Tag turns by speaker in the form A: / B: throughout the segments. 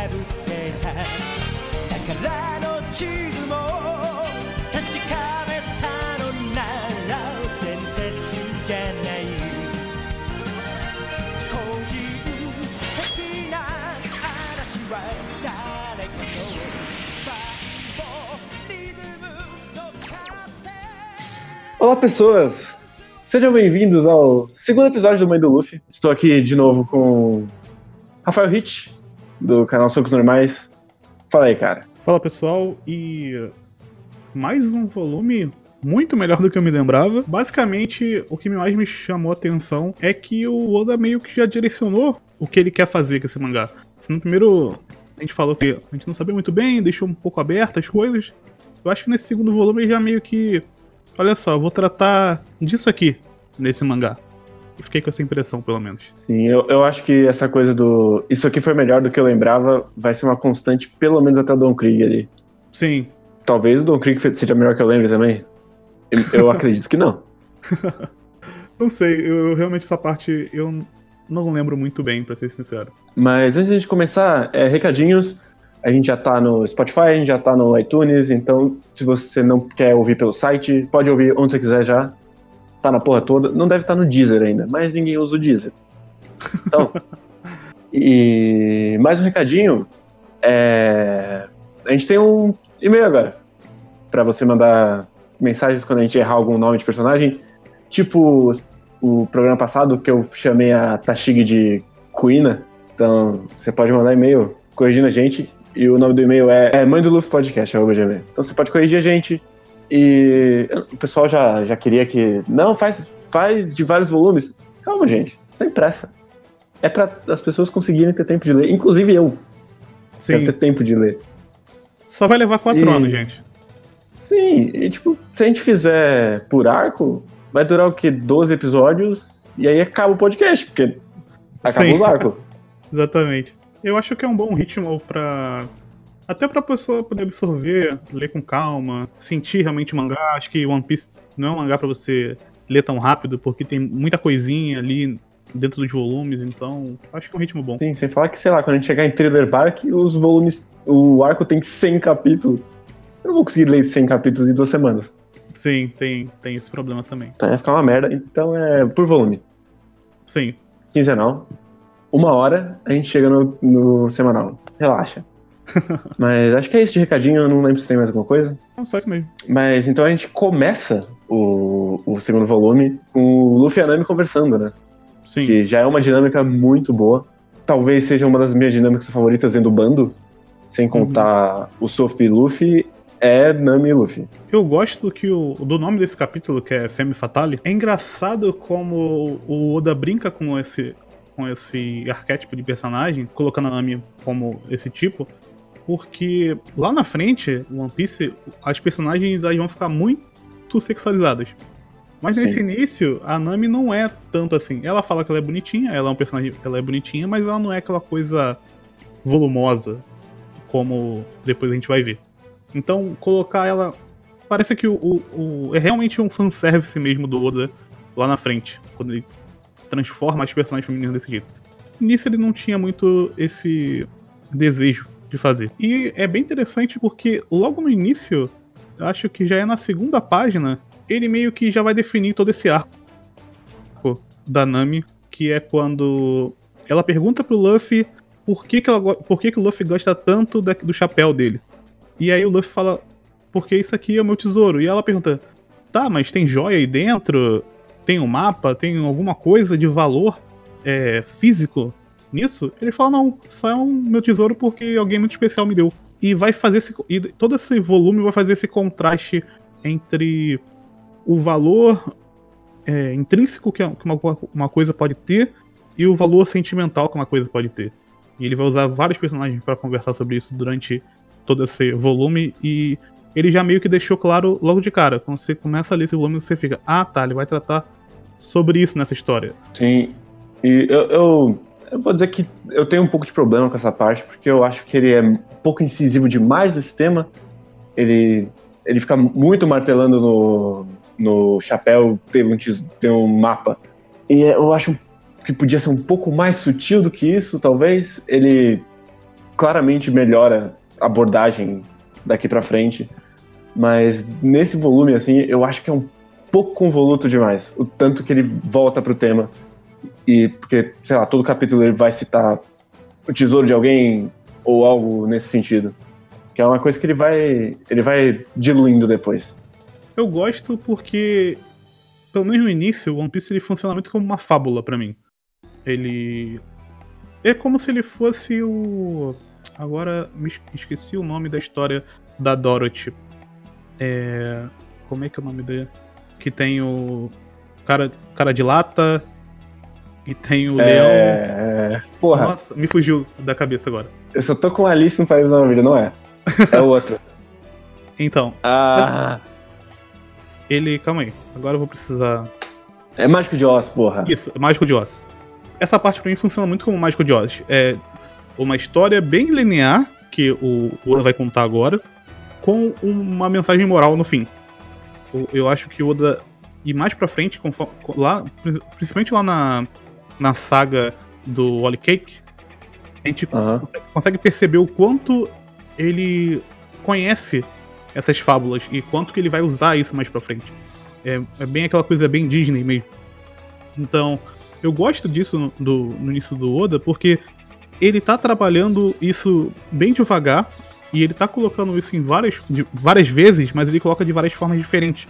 A: 破ってただからの地図も確かめたのなら伝説じゃない後人的な嵐は誰かのバンボリズムの勝手
B: Olá, pessoas! Sejam bem-vindos ao segundo episódio do Mãe do Luffy. Estou aqui de novo com Rafael Hitch, do canal Socos Normais. Fala aí, cara.
C: Fala pessoal, e mais um volume muito melhor do que eu me lembrava. Basicamente, o que mais me chamou a atenção é que o Oda meio que já direcionou o que ele quer fazer com esse mangá. Se no primeiro a gente falou que a gente não sabia muito bem, deixou um pouco aberto as coisas, eu acho que nesse segundo volume ele já meio que. Olha só, eu vou tratar disso aqui nesse mangá. Fiquei com essa impressão, pelo menos.
B: Sim, eu, eu acho que essa coisa do. Isso aqui foi melhor do que eu lembrava, vai ser uma constante, pelo menos até o Don Krieg ali.
C: Sim,
B: Talvez o Don Krieg seja melhor que eu lembre também. Eu, eu acredito que não.
C: não sei, eu, eu realmente essa parte eu não lembro muito bem, pra ser sincero.
B: Mas antes de começar, é, recadinhos. A gente já tá no Spotify, a gente já tá no iTunes, então se você não quer ouvir pelo site, pode ouvir onde você quiser já. Tá na porra toda. Não deve estar no Deezer ainda, mas ninguém usa o Deezer. Então. e mais um recadinho. É, a gente tem um e-mail agora. Pra você mandar mensagens quando a gente errar algum nome de personagem. Tipo o programa passado que eu chamei a Tashig de Kuina. Então você pode mandar e-mail corrigindo a gente. E o nome do e-mail é, é mãe do Luffy Podcast. Então você pode corrigir a gente. E o pessoal já, já queria que. Não, faz, faz de vários volumes. Calma, gente. Sem pressa. É pra as pessoas conseguirem ter tempo de ler. Inclusive eu.
C: Sim,
B: ter tempo de ler.
C: só vai levar quatro
B: E-
C: anos, gente.
B: Sim, e tipo, se a gente fizer por arco, vai durar o quê? 12 episódios. E aí acaba o podcast, porque acaba
C: Sim.
B: o arco.
C: Exatamente. Eu acho que é um bom ritmo pra. Até pra pessoa poder absorver, ler com calma, sentir realmente o mangá. Acho que One Piece não é um mangá pra você ler tão rápido, porque tem muita coisinha ali dentro dos volumes, então acho que é um ritmo bom.
B: Sim, sem falar que, sei lá, quando a gente chegar em Thriller Bark, os volumes. O arco tem 100 capítulos. Eu não vou conseguir ler 100 capítulos em duas semanas.
C: Sim, tem, tem esse problema também.
B: Então vai ficar uma merda. Então é por volume.
C: Sim.
B: Quinzenal. Uma hora, a gente chega no, no semanal. Relaxa. Mas acho que é isso de recadinho. Eu não lembro se tem mais alguma coisa.
C: Não, só isso mesmo.
B: Mas então a gente começa o, o segundo volume com o Luffy e a Nami conversando, né?
C: Sim.
B: Que já é uma dinâmica muito boa. Talvez seja uma das minhas dinâmicas favoritas dentro do bando. Sem contar o Sophie e Luffy, é Nami e Luffy.
C: Eu gosto que o, do nome desse capítulo, que é Femme Fatale, é engraçado como o Oda brinca com esse, com esse arquétipo de personagem, colocando a Nami como esse tipo, porque lá na frente, One Piece, as personagens elas vão ficar muito sexualizadas. Mas nesse
B: Sim.
C: início, a Nami não é tanto assim. Ela fala que ela é bonitinha, ela é um personagem, ela é bonitinha, mas ela não é aquela coisa volumosa, como depois a gente vai ver. Então, colocar ela. Parece que o, o- o- é realmente um fanservice mesmo do Oda lá na frente, quando ele transforma as personagens femininas desse jeito. Nisso ele não tinha muito esse desejo de fazer. E é bem interessante porque logo no início, acho que já é na segunda página, ele meio que já vai definir todo esse arco da Nami, que é quando ela pergunta pro Luffy por que, que, ela, por que, que o Luffy gosta tanto da- do chapéu dele. E aí o Luffy fala, porque isso aqui é o meu tesouro. E ela pergunta, tá, mas tem joia aí dentro? Tem um mapa? Tem alguma coisa de valor é, físico nisso? Ele fala, não, só é um meu tesouro porque alguém muito especial me deu. E vai fazer esse. E todo esse volume vai fazer esse contraste entre o valor é, intrínseco que que uma, uma coisa pode ter e o valor sentimental que uma coisa pode ter. E ele vai usar vários personagens para conversar sobre isso durante todo esse volume e ele já meio que deixou claro logo de cara. Quando você começa a ler esse volume, você fica, ah tá, ele vai tratar sobre isso nessa história.
B: Sim. E eu, eu, eu vou dizer que eu tenho um pouco de problema com essa parte, porque eu acho que ele é um pouco incisivo demais nesse tema. Ele, ele fica muito martelando no, no chapéu, tem um, tem um mapa. E eu acho que podia ser um pouco mais sutil do que isso, talvez. Ele claramente melhora a abordagem daqui pra frente. Mas nesse volume, assim, eu acho que é um pouco convoluto demais. O tanto que ele volta pro tema. E porque, sei lá, todo capítulo ele vai citar o tesouro de alguém ou algo nesse sentido. Que é uma coisa que ele vai. ele vai diluindo depois.
C: Eu gosto porque, pelo menos no início, o One Piece ele funciona muito como uma fábula pra mim. Ele. É como se ele fosse o. Agora me es- esqueci o nome da história da Dorothy. É. Como é que é o nome dele? Que tem o. Cara, cara de lata. E tem o leão.
B: É. Porra,
C: Nossa, me fugiu da cabeça agora.
B: eu só tô com Alice no País da Maravilha, não é? É o outro.
C: Então,
B: Ah.
C: ele. Calma aí. Agora eu vou precisar.
B: É Mágico de Oz, porra.
C: Isso, Mágico de Oz. Essa parte pra mim funciona muito como Mágico de Oz. É uma história bem linear, que o Oda vai contar agora, com uma mensagem moral no fim. Eu acho que o Oda. E mais pra frente, conforme- lá, principalmente lá na, na saga do Wally Cake, a gente
B: Aham.
C: consegue- consegue perceber o quanto ele conhece essas fábulas e quanto que ele vai usar isso mais pra frente. É, é bem aquela coisa bem Disney mesmo. Então, eu gosto disso no, do- no início do Oda porque ele tá trabalhando isso bem devagar e ele tá colocando isso em várias, de- várias vezes, mas ele coloca de várias formas diferentes.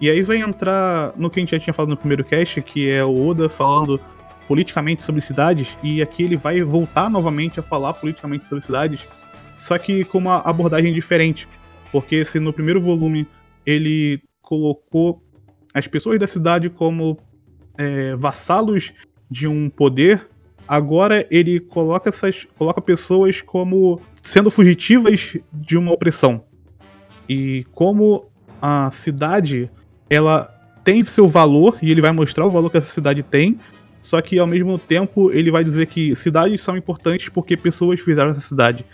C: E aí vai entrar no que a gente já tinha falado no primeiro cast, que é o Oda falando politicamente sobre cidades, e aqui ele vai voltar novamente a falar politicamente sobre cidades, só que com uma abordagem diferente. Porque se no primeiro volume ele colocou as pessoas da cidade como é, vassalos de um poder, agora ele coloca essas coloca pessoas como sendo fugitivas de uma opressão. E como a cidade ela tem seu valor e ele vai mostrar o valor que essa cidade tem, só que ao mesmo tempo ele vai dizer que cidades são importantes porque pessoas fizeram essa cidade.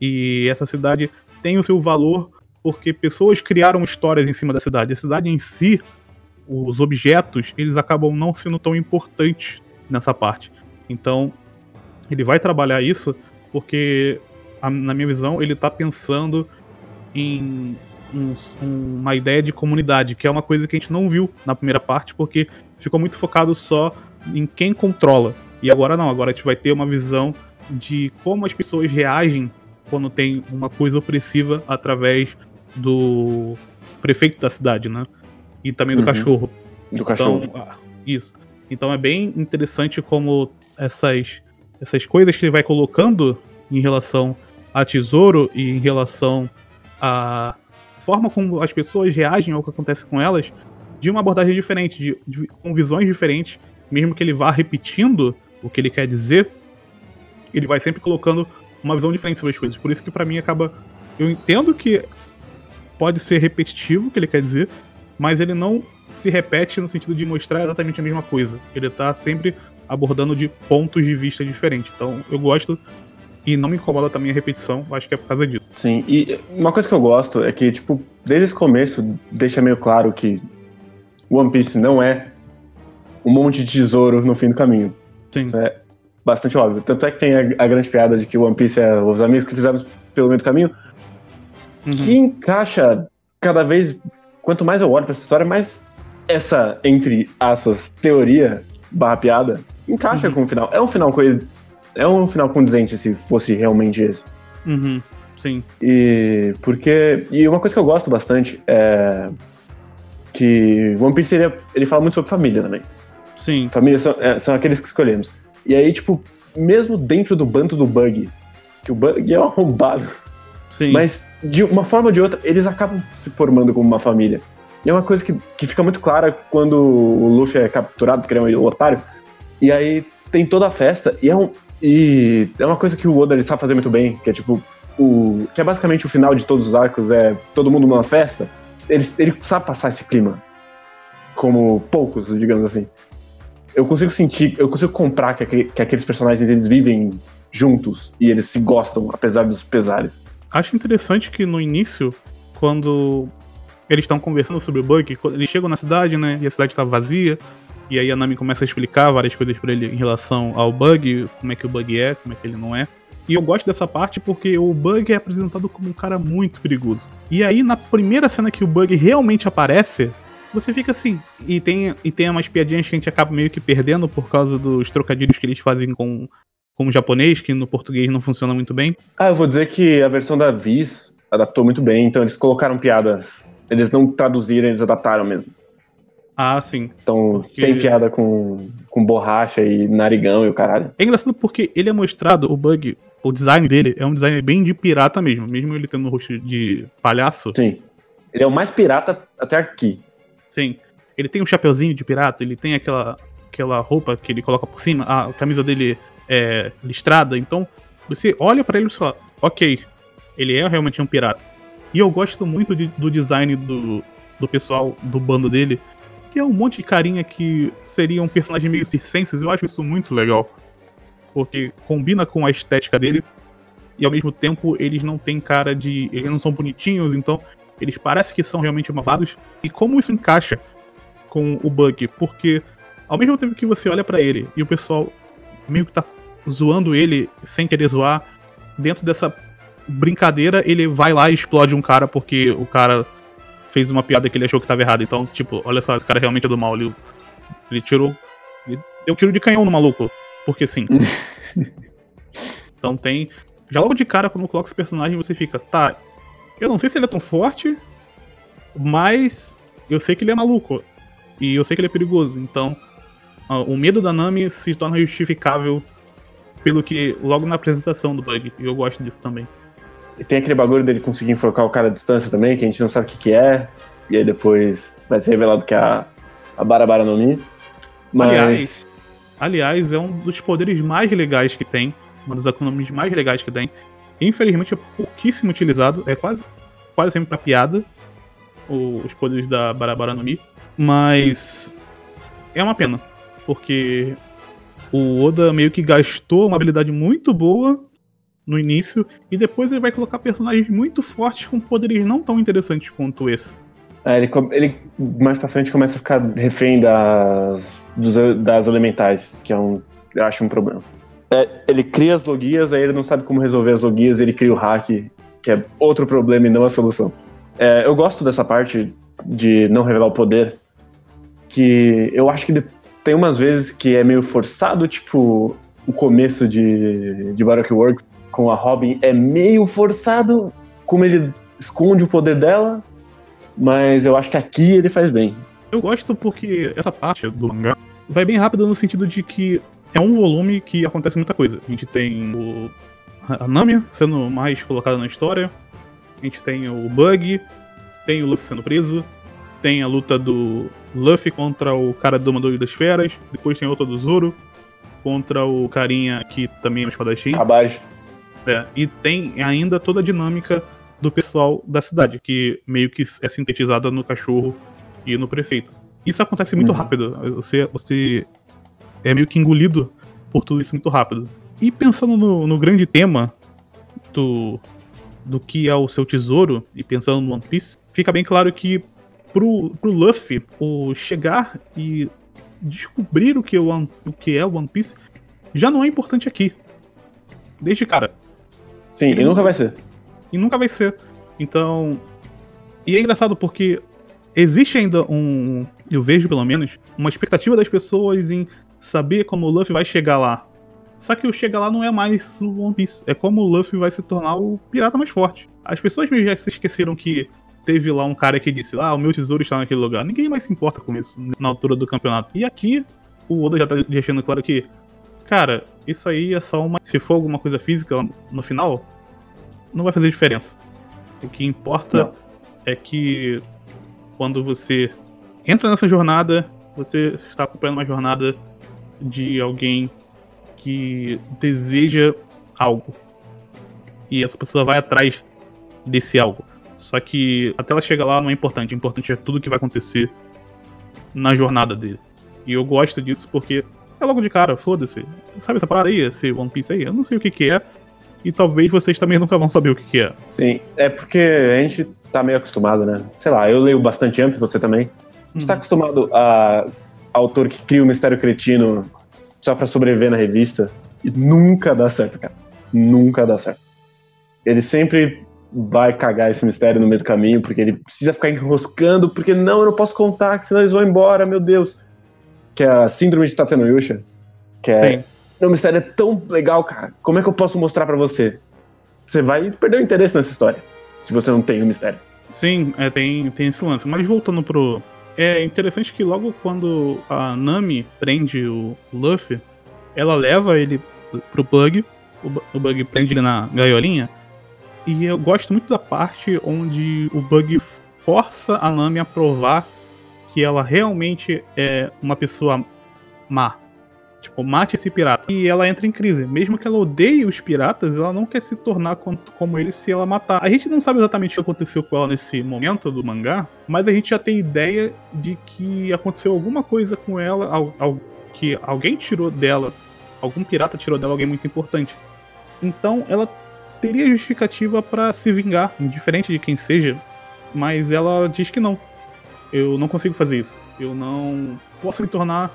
C: E essa cidade tem o seu valor porque pessoas criaram histórias em cima da cidade. A cidade em si, os objetos, eles acabam não sendo tão importantes nessa parte. Então, ele vai trabalhar isso porque, na minha visão, ele tá pensando em um- uma ideia de comunidade, que é uma coisa que a gente não viu na primeira parte, porque ficou muito focado só em quem controla. E agora não, agora a gente vai ter uma visão de como as pessoas reagem quando tem uma coisa opressiva através do prefeito da cidade, né? E também do
B: Uhum.
C: cachorro.
B: Do cachorro.
C: Então, ah, isso. Então é bem interessante como essas, essas coisas que ele vai colocando em relação a tesouro e em relação à forma como as pessoas reagem ao que acontece com elas, de uma abordagem diferente, de, de- com visões diferentes, mesmo que ele vá repetindo o que ele quer dizer, ele vai sempre colocando uma visão diferente sobre as coisas. Por isso que pra mim acaba. Eu entendo que pode ser repetitivo o que ele quer dizer, mas ele não se repete no sentido de mostrar exatamente a mesma coisa. Ele tá sempre abordando de pontos de vista diferentes. Então eu gosto e não me incomoda também a repetição, acho que é por causa disso.
B: Sim, e uma coisa que eu gosto é que, tipo, desde esse começo deixa meio claro que One Piece não é um monte de tesouro no fim do caminho.
C: Sim.
B: Isso é bastante óbvio. Tanto é que tem a, a grande piada de que One Piece é os amigos que fizemos pelo meio do caminho,
C: Uhum.
B: que encaixa cada vez. Quanto mais eu olho pra essa história, mais essa, entre aspas, teoria barra piada encaixa
C: Uhum.
B: com o final. É um final coisa. É um final condizente se fosse realmente esse.
C: Uhum. Sim.
B: E porque. E uma coisa que eu gosto bastante é. Que One Piece ele, ele fala muito sobre família também.
C: Sim.
B: Família são, é, são aqueles que escolhemos. E aí, tipo, mesmo dentro do bando do Bug, que o Bug é um arrombado,
C: Sim.
B: mas de uma forma ou de outra, eles acabam se formando como uma família. E é uma coisa que, que fica muito clara quando o Luffy é capturado, porque ele é um otário. E aí tem toda a festa, e é, um, e é uma coisa que o Oda ele sabe fazer muito bem, que é tipo, o, que é basicamente o final de todos os arcos, é todo mundo numa festa. Ele, ele sabe passar esse clima. Como poucos, digamos assim. Eu consigo sentir, eu consigo comprar que, que aqueles personagens eles vivem juntos e eles se gostam, apesar dos pesares.
C: Acho interessante que no início, quando eles estão conversando sobre o Bug, quando eles chegam na cidade, né? E a cidade tá vazia. E aí a Nami começa a explicar várias coisas pra ele em relação ao Bug, como é que o Bug é, como é que ele não é. E eu gosto dessa parte porque o Bug é apresentado como um cara muito perigoso. E aí, na primeira cena que o Bug realmente aparece, você fica assim. E tem, e tem umas piadinhas que a gente acaba meio que perdendo por causa dos trocadilhos que eles fazem com, com o japonês, que no português não funciona muito bem.
B: Ah, eu vou dizer que a versão da Viz adaptou muito bem, então eles colocaram piadas. Eles não traduziram, eles adaptaram mesmo.
C: Ah, sim.
B: Então
C: Porque-
B: tem piada com, com borracha e narigão e o caralho.
C: É engraçado porque ele é mostrado, o Bug, o design dele é um design bem de pirata mesmo. Mesmo ele tendo um rosto de palhaço.
B: Sim. Ele é o mais pirata até aqui.
C: Sim. Ele tem um chapeuzinho de pirata, ele tem aquela, aquela roupa que ele coloca por cima, a camisa dele é listrada, então você olha pra ele e fala, ok, ele é realmente um pirata. E eu gosto muito de- do design do, do pessoal do bando dele, que é um monte de carinha que seria um personagem meio circenses, eu acho isso muito legal. Porque combina com a estética dele, e ao mesmo tempo eles não têm cara de. Eles não são bonitinhos, então eles parecem que são realmente malvados. E como isso encaixa com o Bug? Porque ao mesmo tempo que você olha pra ele e o pessoal meio que tá zoando ele sem querer zoar, dentro dessa brincadeira ele vai lá e explode um cara porque o cara fez uma piada que ele achou que tava errado. Então, tipo, olha só, esse cara realmente é do mal. Ele, ele tirou. Ele deu tiro de canhão no maluco. Porque sim. então tem. Já logo de cara, quando coloca esse personagem, você fica, tá. Eu não sei se ele é tão forte, mas eu sei que ele é maluco. E eu sei que ele é perigoso. Então, ah, o medo da Nami se torna justificável pelo que logo na apresentação do Bug. E eu gosto disso também.
B: E tem aquele bagulho dele conseguir enforcar o cara à distância também, que a gente não sabe o que, que é. E aí depois vai ser revelado que é a, a Barabara no Mi. Mas
C: Aliás, aliás, é um dos poderes mais legais que tem. Uma das economias mais legais que tem. Infelizmente é pouquíssimo utilizado. É quase, quase sempre pra piada. o- os poderes da Barabara no Mi. Mas é uma pena. Porque o Oda meio que gastou uma habilidade muito boa no início. E depois ele vai colocar personagens muito fortes com poderes não tão interessantes quanto esse.
B: é, ele, ele mais pra frente começa a ficar refém das, dos- das elementais, que é um, eu acho um problema. É, ele cria as logias, aí ele não sabe como resolver as logias, ele cria o hack, que é outro problema e não a solução. É, eu gosto dessa parte de não revelar o poder, que eu acho que tem umas vezes que é meio forçado, tipo o começo de, de Baroque Works com a Robin é meio forçado, como ele esconde o poder dela, mas eu acho que aqui ele faz bem.
C: Eu gosto porque essa parte do mangá vai bem rápido no sentido de que é um volume que acontece muita coisa. A gente tem o, a Nami sendo mais colocada na história, a gente tem o Bug, tem o Luffy sendo preso, tem a luta do Luffy contra o cara do Domador das Feras, depois tem outra do Zoro contra o carinha que também é um espadachim.
B: Abaixo.
C: É, e tem ainda toda a dinâmica do pessoal da cidade, que meio que é sintetizada no cachorro e no prefeito. Isso acontece muito
B: Uhum.
C: rápido. Você, você é meio que engolido por tudo isso muito rápido. E pensando no, no grande tema do, do que é o seu tesouro, e pensando no One Piece, fica bem claro que pro, pro Luffy, o chegar e descobrir o que, é o One, o que é o One Piece já não é importante aqui. Desde cara.
B: Sim, e nunca vai ser.
C: E nunca vai ser. Então. E é engraçado porque existe ainda um. Eu vejo pelo menos, uma expectativa das pessoas em saber como o Luffy vai chegar lá. Só que o chegar lá não é mais o One Piece. É como o Luffy vai se tornar o pirata mais forte. As pessoas meio já se esqueceram que teve lá um cara que disse: Ah, o meu tesouro está naquele lugar. Ninguém mais se importa com isso na altura do campeonato. E aqui, o Oda já tá deixando claro que, cara, isso aí é só uma. Se for alguma coisa física no final, não vai fazer diferença. O que importa
B: Não.
C: é que quando você entra nessa jornada, você está acompanhando uma jornada de alguém que deseja algo. E essa pessoa vai atrás desse algo. Só que até ela chegar lá não é importante. O importante é tudo que vai acontecer na jornada dele. E eu gosto disso porque é logo de cara, foda-se. Sabe essa parada aí, esse One Piece aí? Eu não sei o que, que é. E talvez vocês também nunca vão saber o que, que é.
B: Sim, é porque a gente tá meio acostumado, né? Sei lá, eu leio bastante Jump, você também. A gente tá acostumado a autor que cria um mistério cretino só pra sobreviver na revista e nunca dá certo, cara. nunca dá certo. Ele sempre vai cagar esse mistério no meio do caminho, porque ele precisa ficar enroscando, porque não, eu não posso contar, senão eles vão embora, meu Deus. Que é a síndrome de Tatenoyusha, que é...
C: Sim.
B: O mistério é tão legal, cara. Como é que eu posso mostrar pra você? Você vai perder o interesse nessa história, se você não tem o mistério.
C: Sim, é, tem, tem esse lance. Mas voltando pro. É interessante que logo quando a Nami prende o Luffy, ela leva ele pro Bug. O, Bu- o Bug prende ele na gaiolinha. E eu gosto muito da parte onde o Bug força a Nami a provar que ela realmente é uma pessoa má. Tipo, mate esse pirata. E ela entra em crise. Mesmo que ela odeie os piratas, ela não quer se tornar com- como eles se ela matar. A gente não sabe exatamente o que aconteceu com ela nesse momento do mangá, mas a gente já tem ideia de que aconteceu alguma coisa com ela, que alguém tirou dela, algum pirata tirou dela alguém muito importante. Então ela teria justificativa pra se vingar, indiferente de quem seja, mas ela diz que não. Eu não consigo fazer isso. Eu não posso me tornar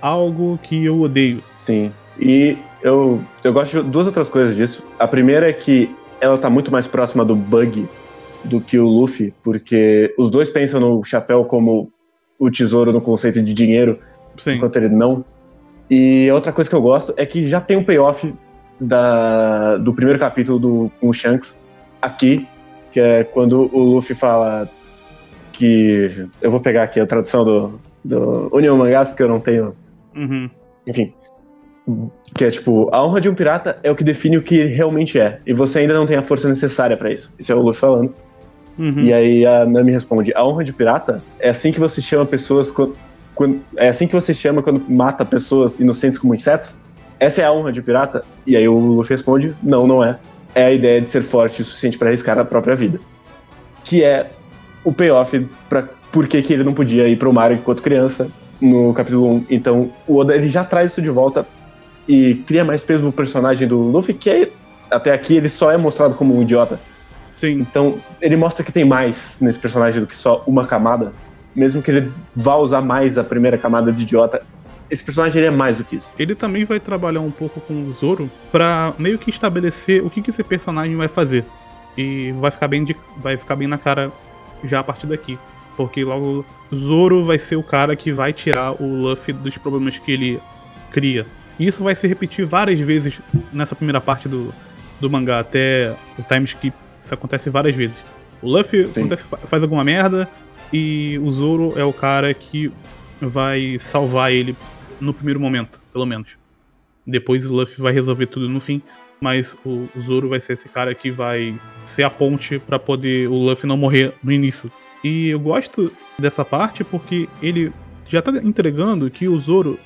C: algo que eu odeio.
B: Sim. E eu, eu gosto de duas outras coisas disso. A primeira é que ela tá muito mais próxima do Bug do que o Luffy, porque os dois pensam no chapéu como o tesouro no conceito de dinheiro,
C: Sim.
B: enquanto ele não. E outra coisa que eu gosto é que já tem um payoff da, do primeiro capítulo do, com o Shanks aqui, que é quando o Luffy fala que. Eu vou pegar aqui a tradução do, do Union Mangás, porque eu não tenho
C: Uhum.
B: enfim. Que é tipo, a honra de um pirata é o que define o que ele realmente é. E você ainda não tem a força necessária pra isso. Isso é o Luffy falando.
C: Uhum.
B: E aí a Nami responde: a honra de pirata é assim que você chama pessoas. Quando, quando- é assim que você chama quando mata pessoas inocentes como insetos? Essa é a honra de pirata? E aí o Luffy responde: não, não é. É a ideia de ser forte o suficiente pra arriscar a própria vida. Que é o payoff pra por que, que ele não podia ir pro mar enquanto criança no capítulo 1. Então o Oda ele já traz isso de volta e cria mais peso no personagem do Luffy, que é, até aqui ele só é mostrado como um idiota.
C: Sim.
B: Então, ele mostra que tem mais nesse personagem do que só uma camada. Mesmo que ele vá usar mais a primeira camada de idiota, esse personagem é mais do que isso.
C: Ele também vai trabalhar um pouco com o Zoro pra meio que estabelecer o que, que esse personagem vai fazer. E vai ficar bem de, vai ficar bem na cara já a partir daqui. Porque logo Zoro vai ser o cara que vai tirar o Luffy dos problemas que ele cria. E isso vai se repetir várias vezes nessa primeira parte do, do mangá, até o time skip. Isso acontece várias vezes. O Luffy acontece- faz alguma merda e o Zoro é o cara que vai salvar ele no primeiro momento, pelo menos. Depois o Luffy vai resolver tudo no fim, mas o, o Zoro vai ser esse cara que vai ser a ponte pra poder o Luffy não morrer no início. E eu gosto dessa parte porque ele já tá entregando que o Zoro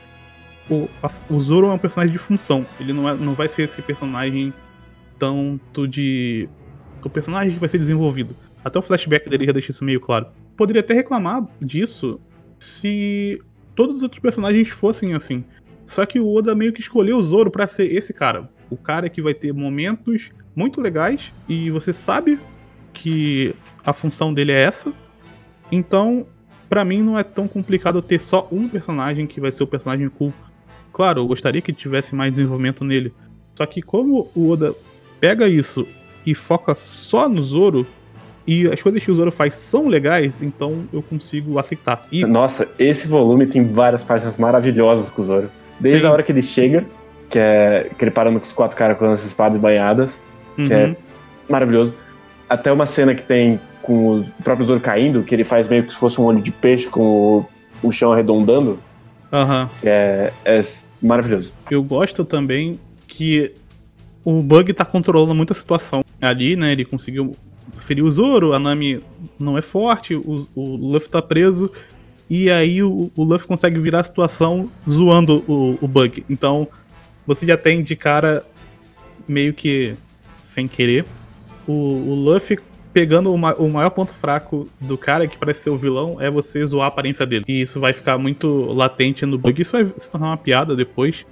C: o, a- o Zoro é um personagem de função. Ele não, é, não vai ser esse personagem tanto de. O personagem que vai ser desenvolvido. Até o flashback dele já deixa isso meio claro. Poderia até reclamar disso se todos os outros personagens fossem assim. Só que o Oda meio que escolheu o Zoro pra ser esse cara. O cara que vai ter momentos muito legais e você sabe que a função dele é essa. Então, pra mim não é tão complicado ter só um personagem que vai ser o personagem cool. Claro, eu gostaria que tivesse mais desenvolvimento nele. Só que como o Oda pega isso e foca só no Zoro, e as coisas que o Zoro faz são legais, então eu consigo aceitar. E
B: Nossa, esse volume tem várias páginas maravilhosas com o Zoro. Desde
C: Sim.
B: a hora que ele chega, que é que ele parando com os quatro caras com as espadas banhadas,
C: uhum,
B: que é maravilhoso. Até uma cena que tem com o próprio Zoro caindo, que ele faz meio que se fosse um olho de peixe com o, o chão arredondando,
C: aham.
B: que é, é maravilhoso.
C: Eu gosto também que o Bug tá controlando muita situação ali, né? Ele conseguiu ferir o Zoro, a Nami não é forte, o, o Luffy tá preso. E aí o, o Luffy consegue virar a situação zoando o, o Bug. Então você já tem de cara, meio que sem querer, o, o Luffy pegando o, o maior ponto fraco do cara, que parece ser o vilão, é você zoar a aparência dele. E isso vai ficar muito latente no Bug. Isso vai se tornar uma piada depois.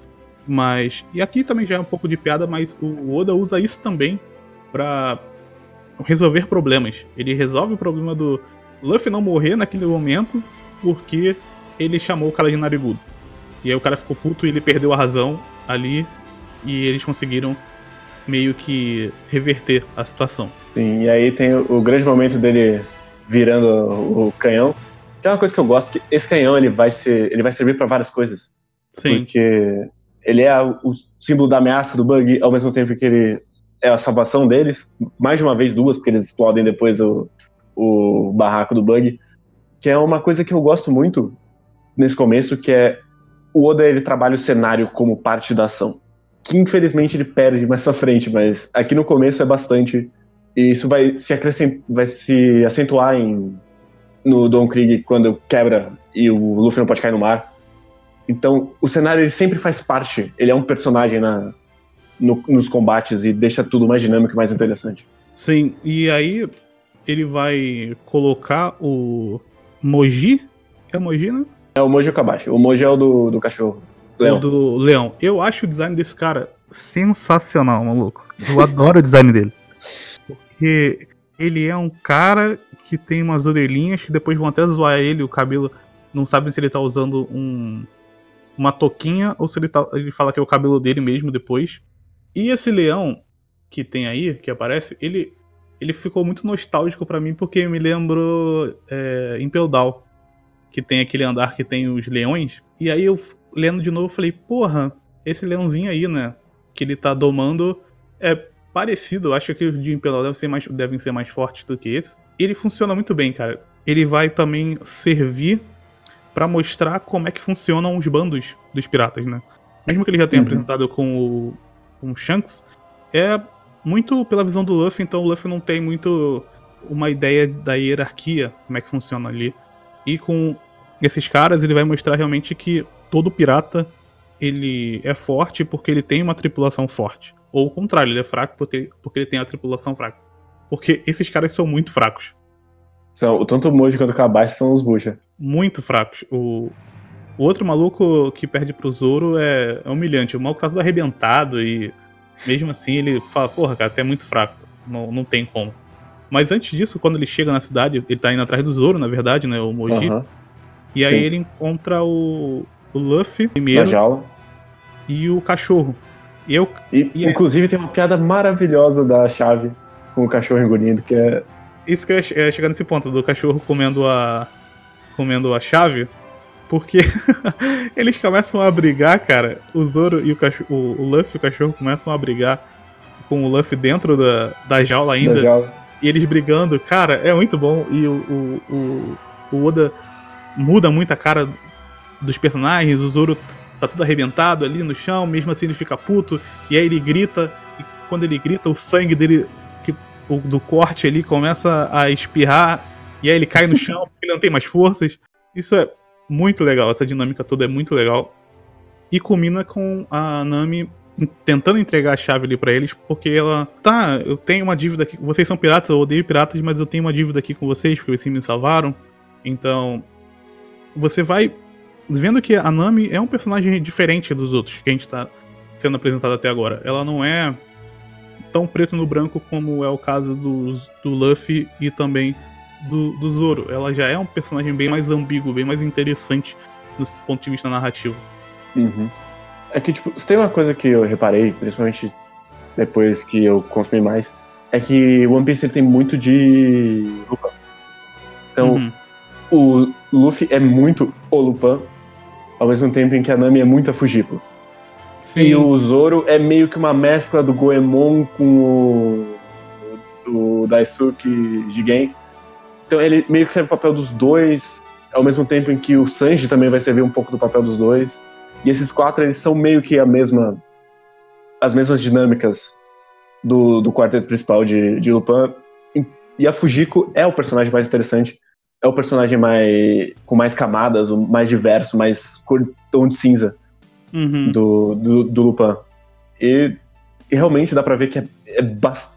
C: Mas. E aqui também já é um pouco de piada, mas o Oda usa isso também pra resolver problemas. Ele resolve o problema do Luffy não morrer naquele momento porque ele chamou o cara de narigudo. E aí o cara ficou puto e ele perdeu a razão ali e eles conseguiram meio que reverter a situação.
B: Sim, e aí tem o, grande momento dele virando o, o canhão. Que é uma coisa que eu gosto, que esse canhão ele vai, ser, ele vai servir para várias coisas.
C: Sim,
B: Porque ele é o símbolo da ameaça do bug, ao mesmo tempo que ele é a salvação deles. Mais de uma vez, duas, porque eles explodem depois o, o barraco do bug. Que é uma coisa que eu gosto muito nesse começo, que é o Oda ele trabalha o cenário como parte da ação. Que infelizmente ele perde mais pra frente, mas aqui no começo é bastante. E isso vai se, acrescent, vai se acentuar em, no Don Krieg quando quebra e o Luffy não pode cair no mar. Então, o cenário ele sempre faz parte. Ele é um personagem na, no- nos combates e deixa tudo mais dinâmico e mais interessante.
C: sim. E aí ele vai colocar o Moji. É Moji, né?
B: É o Moji Okabashi. O Moji é o do, do cachorro. Leão.
C: do Leão. Eu acho o design desse cara sensacional, maluco. Eu adoro o design dele. Porque ele é um cara que tem umas orelhinhas que depois vão até zoar ele, o cabelo. Não sabem se ele tá usando um, uma touquinha ou se ele, tá, ele fala que é o cabelo dele mesmo depois. E esse leão que tem aí, que aparece, ele, ele ficou muito nostálgico pra mim porque me lembrou é, Impel Down, que tem aquele andar que tem os leões. E aí eu lendo de novo, falei, porra, esse leãozinho aí, né? Que ele tá domando é parecido. Acho que os de Impel Down devem ser mais, devem ser mais fortes do que esse. Ele funciona muito bem, cara. Ele vai também servir pra mostrar como é que funcionam os bandos dos piratas, né? Mesmo que ele já tenha
B: Uhum.
C: apresentado com o, com o Shanks, é muito pela visão do Luffy, então o Luffy não tem muito uma ideia da hierarquia, como é que funciona ali. E com esses caras, ele vai mostrar realmente que todo pirata ele é forte porque ele tem uma tripulação forte. Ou o contrário, ele é fraco porque, porque ele tem a tripulação fraca. Porque esses caras são muito fracos.
B: São, tanto o Moji quanto o Kabashi são os bucha.
C: Muito fracos. O, o outro maluco que perde pro Zoro é, é humilhante. O maluco tá todo arrebentado e mesmo assim ele fala, porra, cara, tu é muito fraco. Não, não tem como. Mas antes disso, quando ele chega na cidade, ele tá indo atrás do Zoro, na verdade, né? O Moji.
B: Aham.
C: E aí
B: sim.
C: ele encontra o, o Luffy
B: Na
C: primeiro
B: jaula.
C: e o cachorro. Eu,
B: E,
C: E é-
B: inclusive, tem uma piada maravilhosa da chave com o cachorro engolindo, que é.
C: isso que eu ia che- ia chegar nesse ponto, do cachorro comendo a. comendo a chave. Porque eles começam a brigar, cara. O Zoro e o cachorro. O, o Luffy e o cachorro começam a brigar com o Luffy dentro da, da jaula ainda.
B: Da jaula.
C: E eles brigando, cara, é muito bom. E o, o, o, o Oda muda muito a cara dos personagens. O Zoro tá tudo arrebentado ali no chão, mesmo assim ele fica puto. E aí ele grita, e quando ele grita, o sangue dele, que, o- do corte ali, começa a espirrar. E aí ele cai no chão, porque ele não tem mais forças. Isso é muito legal, essa dinâmica toda é muito legal. E culmina com a Nami tentando entregar a chave ali pra eles, porque ela, tá, eu tenho uma dívida aqui, vocês são piratas, eu odeio piratas, mas eu tenho uma dívida aqui com vocês, porque vocês me salvaram. Então, você vai vendo que a Nami é um personagem diferente dos outros que a gente tá sendo apresentado até agora. Ela não é tão preto no branco como é o caso dos, do Luffy e também do, do Zoro. Ela já é um personagem bem mais ambíguo, bem mais interessante do ponto de vista narrativo.
B: Uhum. É que, tipo, se tem uma coisa que eu reparei, principalmente depois que eu consumi mais, é que o One Piece tem muito de Lupin. Então,
C: Uhum.
B: o Luffy é muito o Lupin, ao mesmo tempo em que a Nami é muito a Fujiko.
C: Sim,
B: E o Zoro é meio que uma mescla do Goemon com o, Daisuke Jigen. Então ele meio que serve o papel dos dois, ao mesmo tempo em que o Sanji também vai servir um pouco do papel dos dois. E esses quatro, eles são meio que a mesma... as mesmas dinâmicas do, do quarteto principal de, de Lupin. E- E a Fujiko é o personagem mais interessante, é o personagem mais com mais camadas, o mais diverso, mais cor tom de cinza
C: uhum.
B: do, do, do Lupin. E, e realmente dá pra ver que é, é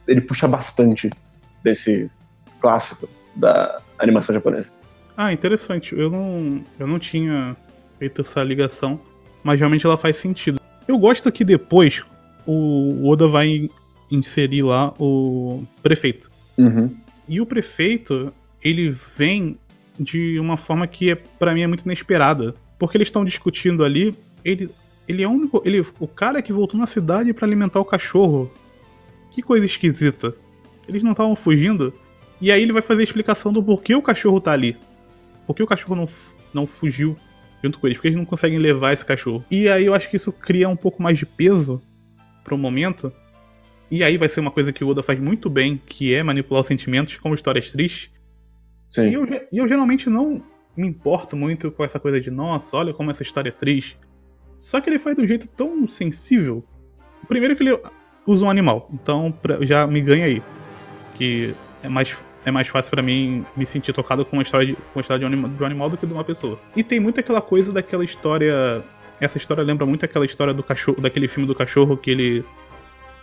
B: ele puxa bastante desse clássico da animação japonesa.
C: Ah, interessante. Eu não, eu não tinha feito essa ligação, mas realmente ela faz sentido. Eu gosto que depois o Oda vai inserir lá o prefeito.
B: Uhum.
C: E o prefeito, ele vem de uma forma que é, para mim é muito inesperada, porque eles estão discutindo ali, ele ele é o único, ele o cara que voltou na cidade pra alimentar o cachorro. que coisa esquisita. Eles não estavam fugindo? E aí ele vai fazer a explicação do porquê o cachorro tá ali. Por que o cachorro não, não fugiu junto com eles? Porque eles não conseguem levar esse cachorro. E aí eu acho que isso cria um pouco mais de peso pro momento. E aí vai ser uma coisa que o Oda faz muito bem, que é manipular os sentimentos como histórias tristes.
B: Sim.
C: E eu, eu geralmente não me importo muito com essa coisa de, nossa, olha como essa história é triste. Só que ele faz um jeito tão sensível. Primeiro que ele usa um animal, então pra- já me ganha aí. Que é mais, é mais fácil pra mim me sentir tocado com uma história, de, com a história de, um anima- de um animal do que de uma pessoa. E tem muito aquela coisa daquela história. Essa história lembra muito aquela história do cachorro, daquele filme do cachorro que ele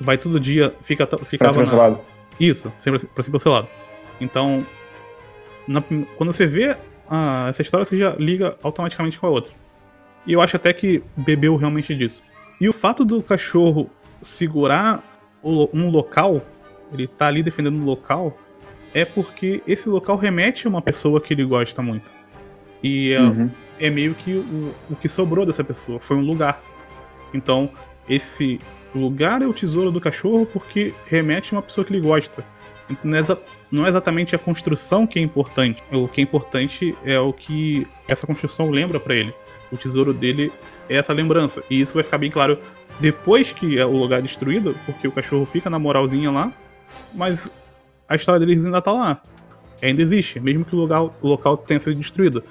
C: vai todo dia, fica,
B: Pra
C: ficava
B: ser
C: na, isso, sempre pra ser cancelado. Então, na quando você vê ah, essa história, você já liga automaticamente com a outra. E eu acho até que bebeu realmente disso. E o fato do cachorro segurar um local, ele tá ali defendendo um local, é porque esse local remete a uma pessoa que ele gosta muito. E é,
B: Uhum.
C: é meio que o, o que sobrou dessa pessoa, foi um lugar. Então, esse lugar é o tesouro do cachorro porque remete a uma pessoa que ele gosta. Então, Não é, exatamente a construção que é importante. O que é importante é o que essa construção lembra pra ele. O tesouro dele é essa lembrança. E isso vai ficar bem claro depois que é o lugar é destruído, porque o cachorro fica na moralzinha lá, mas a história deles ainda tá lá. Ainda existe, mesmo que o lugar, o local tenha sido destruído.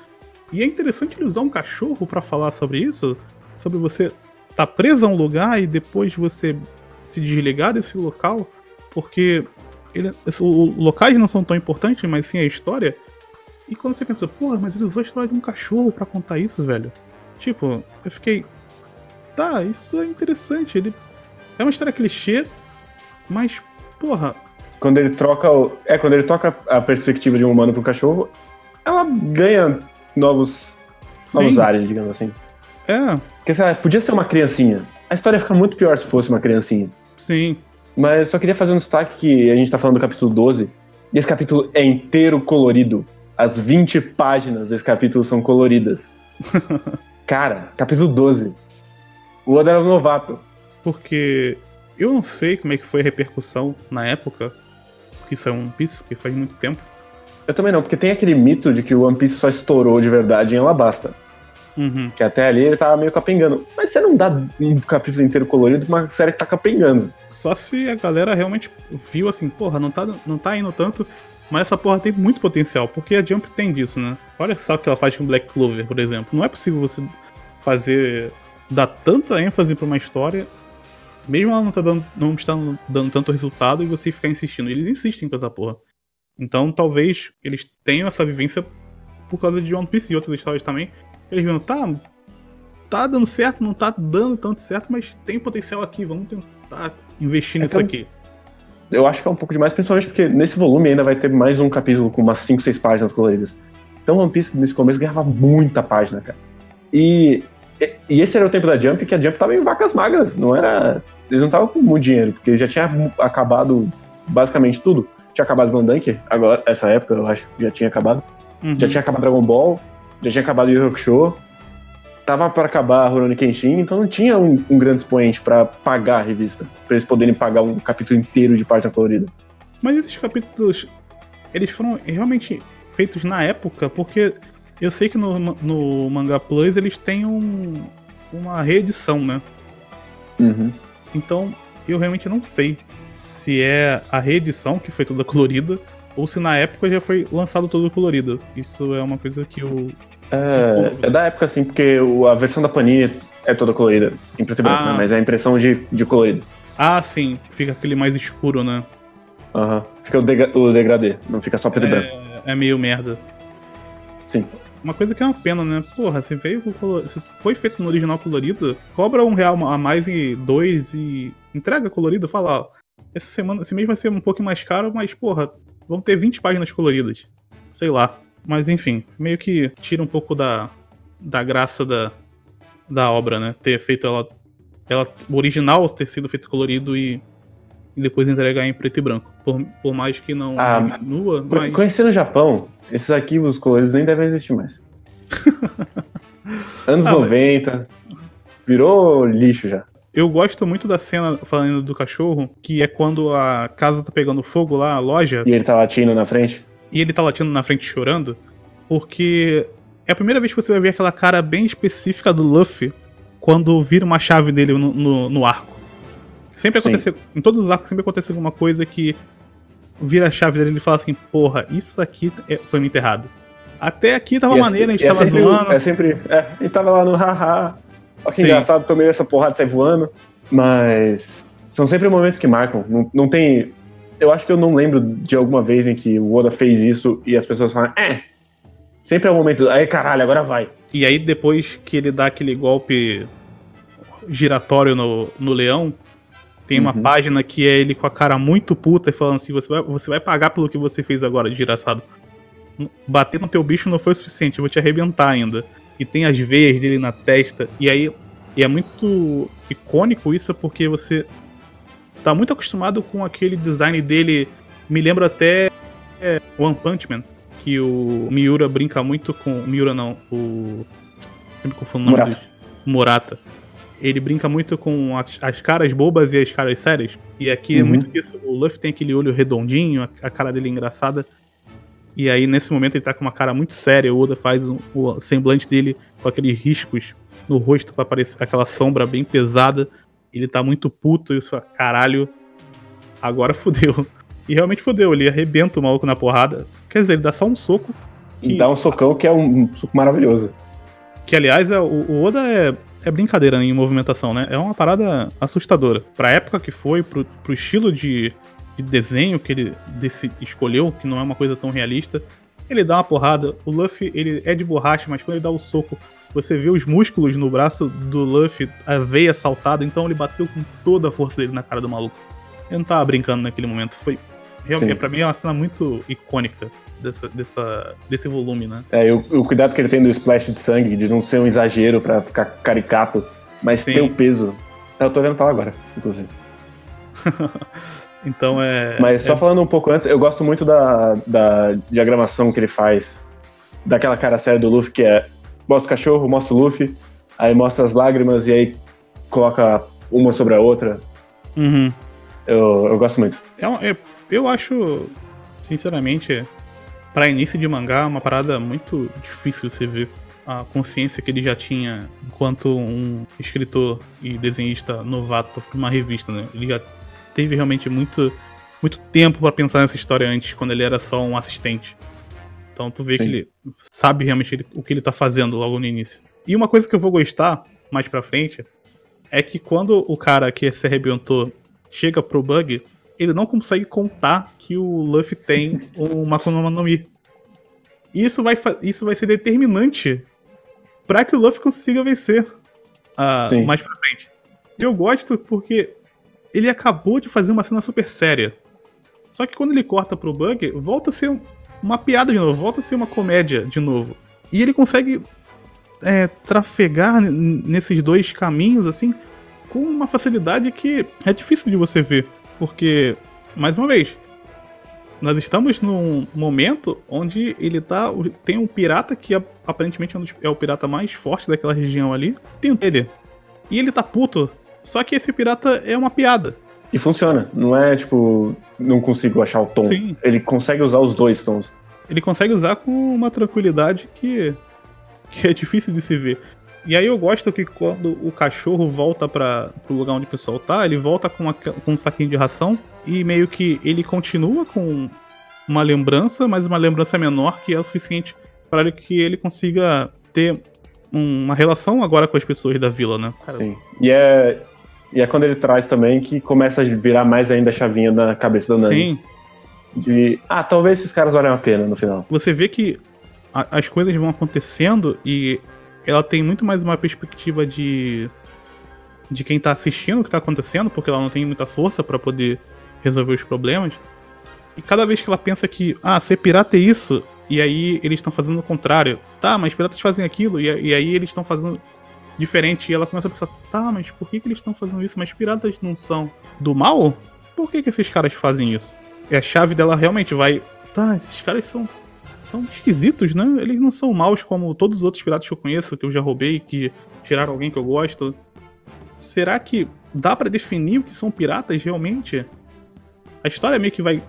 C: E é interessante ele usar um cachorro pra falar sobre isso, sobre você tá preso a um lugar e depois você se desligar desse local, porque ele, locais não são tão importantes, mas sim a história. E quando você pensa, porra, mas ele usou a história de um cachorro pra contar isso, velho. Tipo, eu fiquei. Tá, isso é interessante. Ele. É uma história clichê, mas, porra,
B: Quando ele troca o. É, quando ele troca a perspectiva de um humano pro cachorro, ela ganha novos, novos ares, digamos assim.
C: é,
B: Porque sei lá, podia ser uma criancinha. A história ia ficar muito pior se fosse uma criancinha.
C: sim.
B: Mas só queria fazer um destaque que a gente tá falando do capítulo 12. E esse capítulo é inteiro colorido. As 20 páginas desse capítulo são coloridas. Cara, capítulo 12. O Oda era um novato.
C: Porque eu não sei como é que foi a repercussão na época, que isso é um Piece, que faz muito tempo.
B: Eu também não, porque tem aquele mito de que o One Piece só estourou de verdade em Alabasta.
C: Uhum.
B: Que até ali ele tava meio capengando. Mas você não dá um capítulo inteiro colorido pra uma série que tá capengando.
C: Só se a galera realmente viu assim, porra, não tá, não tá indo tanto, mas essa porra tem muito potencial, porque a Jump tem disso, né? Olha só o que ela faz com Black Clover, por exemplo. Não é possível você fazer. dar tanta ênfase pra uma história, mesmo ela não tá dando, não está dando tanto resultado, e você ficar insistindo. Eles insistem com essa porra. Então talvez eles tenham essa vivência por causa de One Piece e outras histórias também. Eles viram, tá, tá dando certo, não tá dando tanto certo, mas tem potencial aqui, vamos tentar investir
B: É
C: nisso
B: tão-
C: aqui.
B: Eu acho que é um pouco demais, principalmente porque nesse volume ainda vai ter mais um capítulo com umas 5, 6 páginas coloridas. Então One Piece nesse começo ganhava muita página, cara. E, e- esse era o tempo da Jump, que a Jump tava em vacas magras, não era. Eles não estavam com muito dinheiro, porque já tinha acabado basicamente tudo. Tinha acabado Slandunk, agora, essa época eu acho que já tinha acabado.
C: Uhum.
B: Já tinha acabado Dragon Ball, já tinha acabado Yu Yu tava pra acabar Rurouni Kenshin, então não tinha um, um grande expoente pra pagar a revista, pra eles poderem pagar um capítulo inteiro de página colorida.
C: Mas esses capítulos, eles foram realmente feitos na época, porque eu sei que no, no Manga Plus eles têm um, uma reedição, né?
B: Uhum.
C: Então eu realmente não sei se é a reedição que foi toda colorida ou se na época já foi lançado todo colorido. Isso é uma coisa que eu.
B: É, é da época assim, porque o- a versão da Panini é toda colorida, em preto e branco,
C: Ah.
B: né? mas é a impressão de, de colorido.
C: Ah, sim, fica aquele mais escuro, né?
B: Aham. Fica o, degra- o degradê, não fica só preto e branco.
C: É, é meio merda.
B: Sim.
C: Uma coisa que é uma pena, né? Porra, você veio com color... Se foi feito no original colorido, cobra um real a mais e dois e entrega colorido, fala, ó, essa semana, esse mês vai ser um pouco mais caro, mas, porra, vão ter 20 páginas coloridas. Sei lá. Mas enfim, meio que tira um pouco da, da graça da, da obra, né? Ter feito ela, ela. O original ter sido feito colorido e, e depois entregar em preto e branco. Por, por mais que não
B: Ah,
C: diminua, mas.
B: Conhecendo o Japão, esses arquivos coloridos nem devem existir mais. Anos
C: Ah, mas-
B: 90, virou lixo já.
C: Eu gosto muito da cena, falando do cachorro, que é quando a casa tá pegando fogo lá, a loja,
B: E ele tá latindo na frente.
C: e ele tá latindo na frente chorando, porque é a primeira vez que você vai ver aquela cara bem específica do Luffy quando vira uma chave dele no, no, no arco. Sempre
B: Sim.
C: acontece, em todos os arcos sempre acontece alguma coisa que vira a chave dele e ele fala assim, porra, isso aqui é- foi me enterrado. Até aqui tava
B: é-
C: maneiro, a gente
B: é
C: tava
B: sempre,
C: zoando.
B: É sempre. É, a gente tava lá no haha. Olha que
C: Sim.
B: engraçado, tomei essa porrada e sai voando. Mas. São sempre momentos que marcam. Não, não tem. Eu acho que eu não lembro de alguma vez em que o Oda fez isso e as pessoas falam, é. Sempre é o momento. Aí caralho, agora vai.
C: E aí, depois que ele dá aquele golpe giratório no, no leão, tem uma
B: Uhum.
C: página que é ele com a cara muito puta e falando assim: você vai, você vai pagar pelo que você fez agora, desgraçado. Bater no teu bicho não foi o suficiente, eu vou te arrebentar ainda. E tem as veias dele na testa. E aí, e é muito icônico isso porque você tá muito acostumado com aquele design dele. Me lembra até é, One Punch Man, que o Miura brinca muito com. Miura não, o. Sempre confundo o nome
B: Murata.
C: dos. Murata. Ele brinca muito com as, as caras bobas e as caras sérias. E aqui é
B: Uhum.
C: muito isso. O Luffy tem aquele olho redondinho, a, a cara dele é engraçada. E aí, nesse momento, ele tá com uma cara muito séria. O Oda faz um- o semblante dele com aqueles riscos no rosto pra aparecer aquela sombra bem pesada. Ele tá muito puto, isso fala, caralho. Agora fudeu. E realmente fudeu, ele arrebenta o maluco na porrada. Quer dizer, ele dá só um soco.
B: E
C: Que,
B: dá um socão que é um, um soco maravilhoso.
C: que aliás, é, o, o Oda é, é brincadeira em movimentação, né? É uma parada assustadora. Pra época que foi, pro, pro estilo de, de desenho que ele desse, escolheu, que não é uma coisa tão realista, ele dá uma porrada. O Luffy, ele é de borracha, mas quando ele dá o soco, você vê os músculos no braço do Luffy, a veia saltada, então ele bateu com toda a força dele na cara do maluco. Eu não tava brincando naquele momento, foi. Realmente, pra mim é uma cena muito icônica dessa, dessa, desse volume, né?
B: É, o, o cuidado que ele tem do splash de sangue, de não ser um exagero pra ficar caricato, mas
C: Sim.
B: ter o peso. Eu tô vendo falar agora, inclusive.
C: Então é.
B: Mas só
C: é-
B: falando um pouco antes, eu gosto muito da, da diagramação que ele faz. Daquela cara séria do Luffy, que é mostra o cachorro, mostra o Luffy, aí mostra as lágrimas e aí coloca uma sobre a outra.
C: Uhum.
B: Eu, eu gosto muito.
C: É é- eu acho, sinceramente, pra início de mangá, uma parada muito difícil você ver a consciência que ele já tinha enquanto um escritor e desenhista novato pra uma revista, né? Ele já teve realmente muito, muito tempo pra pensar nessa história antes, quando ele era só um assistente. Então tu vê que
B: Sim.
C: ele sabe realmente ele- o que ele tá fazendo logo no início. E uma coisa que eu vou gostar mais pra frente é que quando o cara que se arrebentou chega pro Bug, ele não consegue contar que o Luffy tem uma Akuma no Mi. Isso vai, isso vai ser determinante pra que o Luffy consiga vencer
B: Sim.
C: mais pra frente. Eu gosto porque ele acabou de fazer uma cena super séria. Só que quando ele corta pro Bug, volta a ser um- uma piada de novo, volta a ser uma comédia de novo. E ele consegue é, trafegar nesses dois caminhos, assim, com uma facilidade que é difícil de você ver. Porque, mais uma vez, nós estamos num momento onde ele tá. Tem um pirata que ap- aparentemente é é o pirata mais forte daquela região ali. Tem ele. E ele tá puto. Só que esse pirata é uma piada.
B: E funciona. Não é tipo, não consigo achar o tom.
C: Sim.
B: Ele consegue usar os dois tons.
C: ele consegue usar com uma tranquilidade que, que é difícil de se ver. E aí eu gosto que quando o cachorro volta para pro lugar onde o pessoal tá, ele volta com, uma- com um saquinho de ração e meio que ele continua com uma lembrança, mas uma lembrança menor que é o suficiente para que ele consiga ter um- uma relação agora com as pessoas da vila, né? Cara,
B: Sim. E é, e é quando ele traz também que começa a virar mais ainda a chavinha na cabeça do Nani.
C: Sim,
B: De, ah, talvez esses caras valham a pena no final.
C: você vê que a- as coisas vão acontecendo e ela tem muito mais uma perspectiva de de quem tá assistindo o que tá acontecendo, porque ela não tem muita força pra poder resolver os problemas. E cada vez que ela pensa que, ah, ser pirata é isso, e aí eles estão fazendo o contrário. Tá, mas piratas fazem aquilo, e, e aí eles estão fazendo diferente. E ela começa a pensar, tá, mas por que, que eles estão fazendo isso? Mas piratas não são do mal? Por que, que esses caras fazem isso? E a chave dela realmente vai. Tá, esses caras são são esquisitos, né? Eles não são maus como todos os outros piratas que eu conheço, que eu já roubei, que tiraram alguém que eu gosto. será que dá pra definir o que são piratas realmente? A história meio que vai.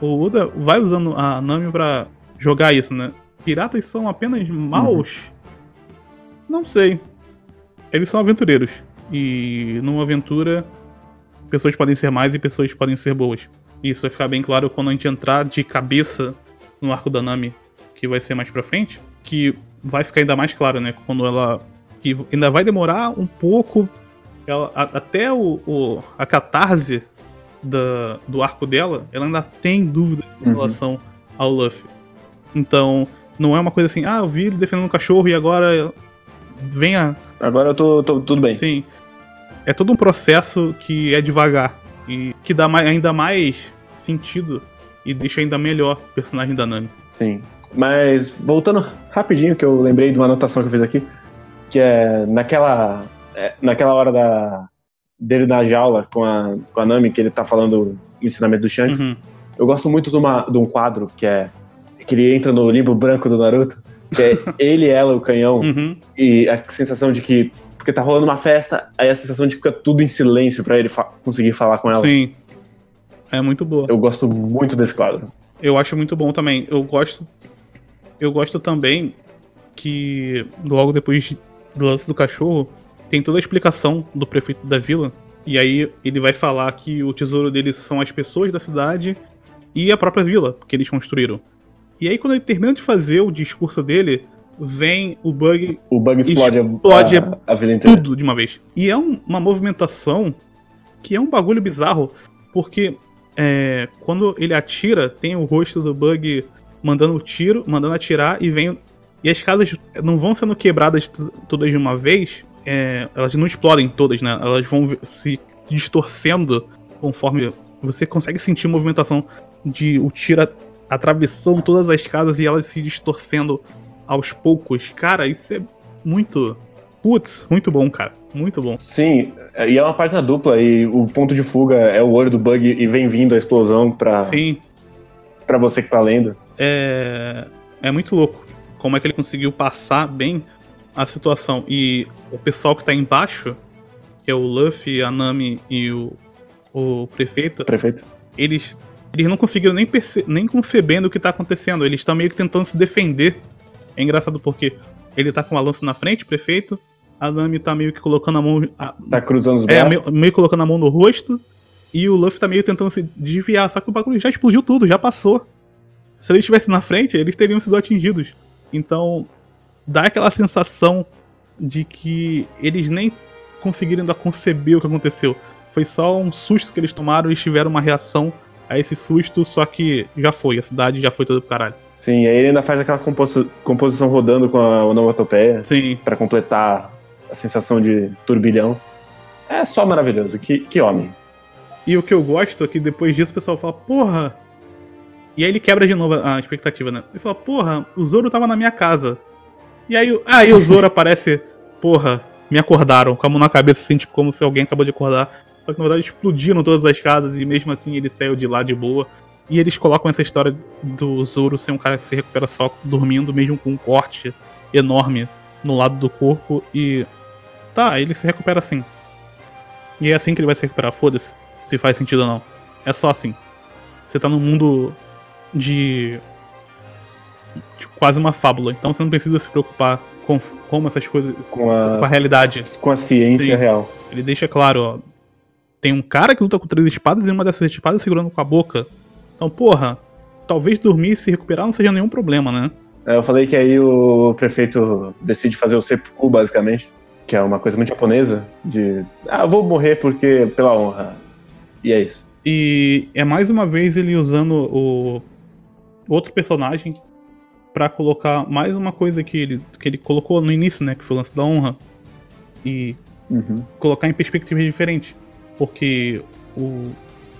C: O Oda vai usando a Nami pra jogar isso, né? Piratas são apenas maus? Não sei. Eles são aventureiros. E numa aventura, pessoas podem ser mais e pessoas podem ser boas. E isso vai ficar bem claro quando a gente entrar de cabeça no arco da Nami, que vai ser mais pra frente. Que vai ficar ainda mais claro, né? Quando ela. Que ainda vai demorar um pouco. Ela, a- até o, o- a catarse da, do arco dela, ela ainda tem dúvida em
B: Uhum.
C: relação ao Luffy. Então, não é uma coisa assim, ah, eu vi ele defendendo um cachorro e agora venha
B: Agora eu tô, tô- tudo bem.
C: Sim. É todo um processo que é devagar e que dá mais- ainda mais sentido e deixa ainda melhor o personagem da Nami.
B: Sim. Mas voltando rapidinho, que eu lembrei de uma anotação que eu fiz aqui, que é naquela, é, naquela hora da, dele na jaula com a, com a Nami, que ele tá falando o ensinamento do Shanks.
C: Uhum.
B: Eu gosto muito de, uma, de um quadro que é que ele entra no limbo branco do Naruto, que é ele, ela, o canhão,
C: Uhum.
B: e a sensação de que. Porque tá rolando uma festa, aí a sensação de que fica tudo em silêncio pra ele fa- conseguir falar com ela.
C: Sim. É muito boa.
B: Eu gosto muito desse quadro.
C: Eu acho muito bom também. Eu gosto. Eu gosto também que logo depois do lance do cachorro tem toda a explicação do prefeito da vila. E aí ele vai falar que o tesouro deles são as pessoas da cidade e a própria vila que eles construíram. E aí quando ele termina de fazer o discurso dele, vem o bug
B: O bug explode, a-
C: Explode
B: a, a vida inteira.
C: tudo de uma vez. E é um- uma movimentação que é um bagulho bizarro, porque é, quando ele atira, tem o rosto do Bug mandando o tiro, mandando atirar, e vem. E as casas não vão sendo quebradas todas de uma vez, é, elas não explodem todas, né? Elas vão se distorcendo conforme você consegue sentir a movimentação de o tiro a- atravessando todas as casas e elas se distorcendo aos poucos. Cara, isso é muito. Putz, muito bom, cara. Muito bom.
B: Sim, e é uma página dupla, e o ponto de fuga é o olho do bug e vem vindo a explosão pra,
C: Sim,
B: pra você que tá lendo.
C: é, é muito louco como é que ele conseguiu passar bem a situação. E o pessoal que tá embaixo, que é o Luffy, a Nami e o, o prefeito,
B: Prefeito.
C: eles, eles não conseguiram nem, nem concebendo o que tá acontecendo. Eles estão meio que tentando se defender. É engraçado porque ele tá com a lança na frente, prefeito. A Nami tá meio que colocando a mão. a-
B: Tá cruzando os
C: é,
B: braços.
C: meio, meio colocando a mão no rosto. E o Luffy tá meio tentando se desviar. Só que o bagulho já explodiu tudo, já passou. Se ele estivesse na frente, eles teriam sido atingidos. Então, dá aquela sensação de que eles nem conseguiram ainda conceber o que aconteceu. Foi só um susto que eles tomaram e eles tiveram uma reação a esse susto, só que já foi, a cidade já foi toda pro caralho.
B: Sim, aí ele ainda faz aquela composi- composição rodando com a onomatopeia
C: Sim,
B: pra completar a sensação de turbilhão. É só maravilhoso. Que, que homem.
C: E o que eu gosto é que depois disso o pessoal fala, porra. E aí ele quebra de novo a expectativa, né? Ele fala, porra, o Zoro tava na minha casa. E aí, aí o Zoro aparece, porra, me acordaram, com a mão na cabeça, assim, tipo, como se alguém acabou de acordar. Só que na verdade explodiram todas as casas e mesmo assim ele saiu de lá de boa. E eles colocam essa história do Zoro ser um cara que se recupera só dormindo, mesmo com um corte enorme no lado do corpo. E tá, ele se recupera assim. E é assim que ele vai se recuperar, foda-se se faz sentido ou não. É só assim. Você tá num mundo de. de quase uma fábula. Então você não precisa se preocupar com como essas coisas.
B: Com a,
C: com a realidade.
B: com a ciência
C: Sim.
B: real.
C: Ele deixa claro, ó. Tem um cara que luta com três espadas e uma dessas espadas segurando com a boca. Então, porra, talvez dormir e se recuperar não seja nenhum problema, né?
B: É, Eu falei que aí o prefeito decide fazer o seppuku, basicamente, que é uma coisa muito japonesa, de ah, vou morrer porque pela honra. E é isso.
C: E é mais uma vez ele usando o outro personagem pra colocar mais uma coisa que ele, que ele colocou no início, né? Que foi o lance da honra. E
B: Uhum.
C: colocar em perspectivas diferentes. Porque o,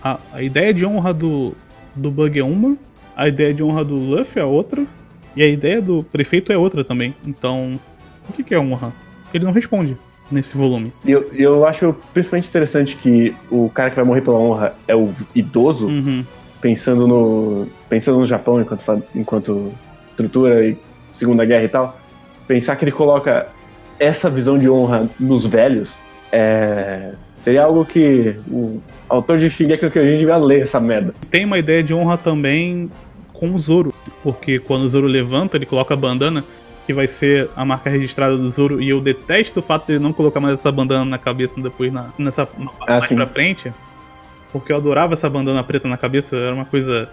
C: a, a ideia de honra do, do Bug é uma, a ideia de honra do Luffy é outra, e a ideia do prefeito é outra também. Então, o que, que é honra? Ele não responde nesse volume.
B: Eu, eu acho principalmente interessante que o cara que vai morrer pela honra é o idoso,
C: Uhum.
B: pensando no pensando no Japão enquanto, enquanto estrutura e Segunda Guerra e tal. Pensar que ele coloca essa visão de honra nos velhos É, seria algo que o autor de Shingeki no Kyojin devia ler essa merda.
C: Tem uma ideia de honra também com o Zoro, porque quando o Zoro levanta, ele coloca a bandana, que vai ser a marca registrada do Zoro, e eu detesto o fato dele não colocar mais essa bandana na cabeça depois na, nessa parte
B: Ah,
C: mais
B: sim.
C: pra frente, porque eu adorava essa bandana preta na cabeça, era uma coisa.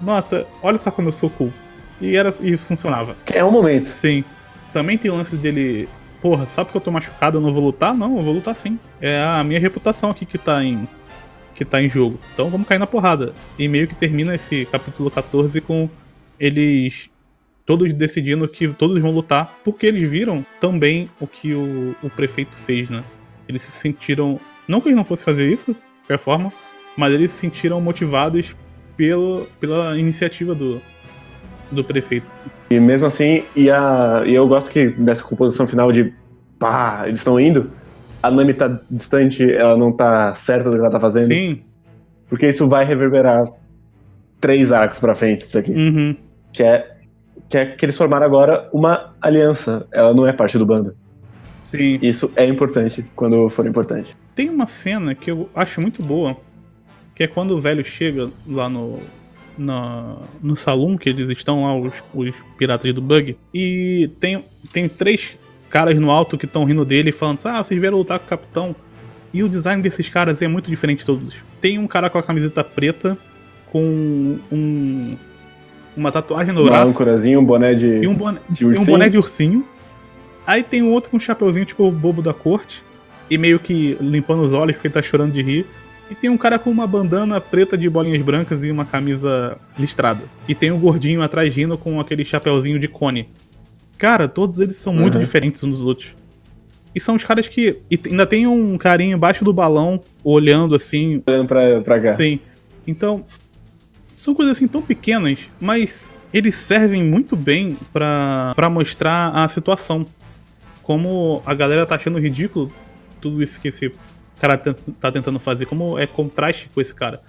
C: Nossa, olha só como eu sou cool. E, era, e funcionava.
B: Que é um momento.
C: Sim. Também tem o lance dele. Porra, só porque eu tô machucado eu não vou lutar? Não, eu vou lutar sim. É a minha reputação aqui que tá em. que tá em jogo. Então vamos cair na porrada. E meio que termina esse capítulo 14 com eles todos decidindo que todos vão lutar, porque eles viram também o que o, o prefeito fez, né? Eles se sentiram. Não que eles não fossem fazer isso, de qualquer forma, mas eles se sentiram motivados pelo, pela iniciativa do, do prefeito.
B: E mesmo assim, e, a, e eu gosto que dessa composição final de pá, eles estão indo, a Nami tá distante, ela não tá certa do que ela tá fazendo.
C: Sim.
B: Porque isso vai reverberar três arcos pra frente, isso aqui.
C: Uhum.
B: Que é, que é que eles formaram agora uma aliança. Ela não é parte do bando.
C: Sim.
B: Isso é importante quando for importante.
C: Tem uma cena que eu acho muito boa, que é quando o velho chega lá no no, no salão que eles estão lá, os, os piratas do bug. E tem, tem três caras no alto que estão rindo dele, falando: Ah, vocês vieram lutar com o capitão. E o design desses caras é muito diferente de todos. Tem um cara com a camiseta preta, com um. Uma tatuagem no braço.
B: Um âncorazinho, um boné de.
C: E um boné
B: de,
C: ursinho. um boné de ursinho. Aí tem um outro com um chapeuzinho, tipo, bobo da corte. E meio que limpando os olhos porque ele tá chorando de rir. E tem um cara com uma bandana preta de bolinhas brancas e uma camisa listrada. E tem um gordinho atrás rindo com aquele chapeuzinho de cone. Cara, todos eles são muito
B: Uhum.
C: diferentes uns dos outros. E são os caras que. E ainda tem um carinha embaixo do balão, olhando assim,
B: olhando pra, pra cá.
C: Sim. Então, são coisas assim tão pequenas, mas eles servem muito bem pra pra mostrar a situação. Como a galera tá achando ridículo tudo isso que esse cara tent- tá tentando fazer, como é contraste com esse cara.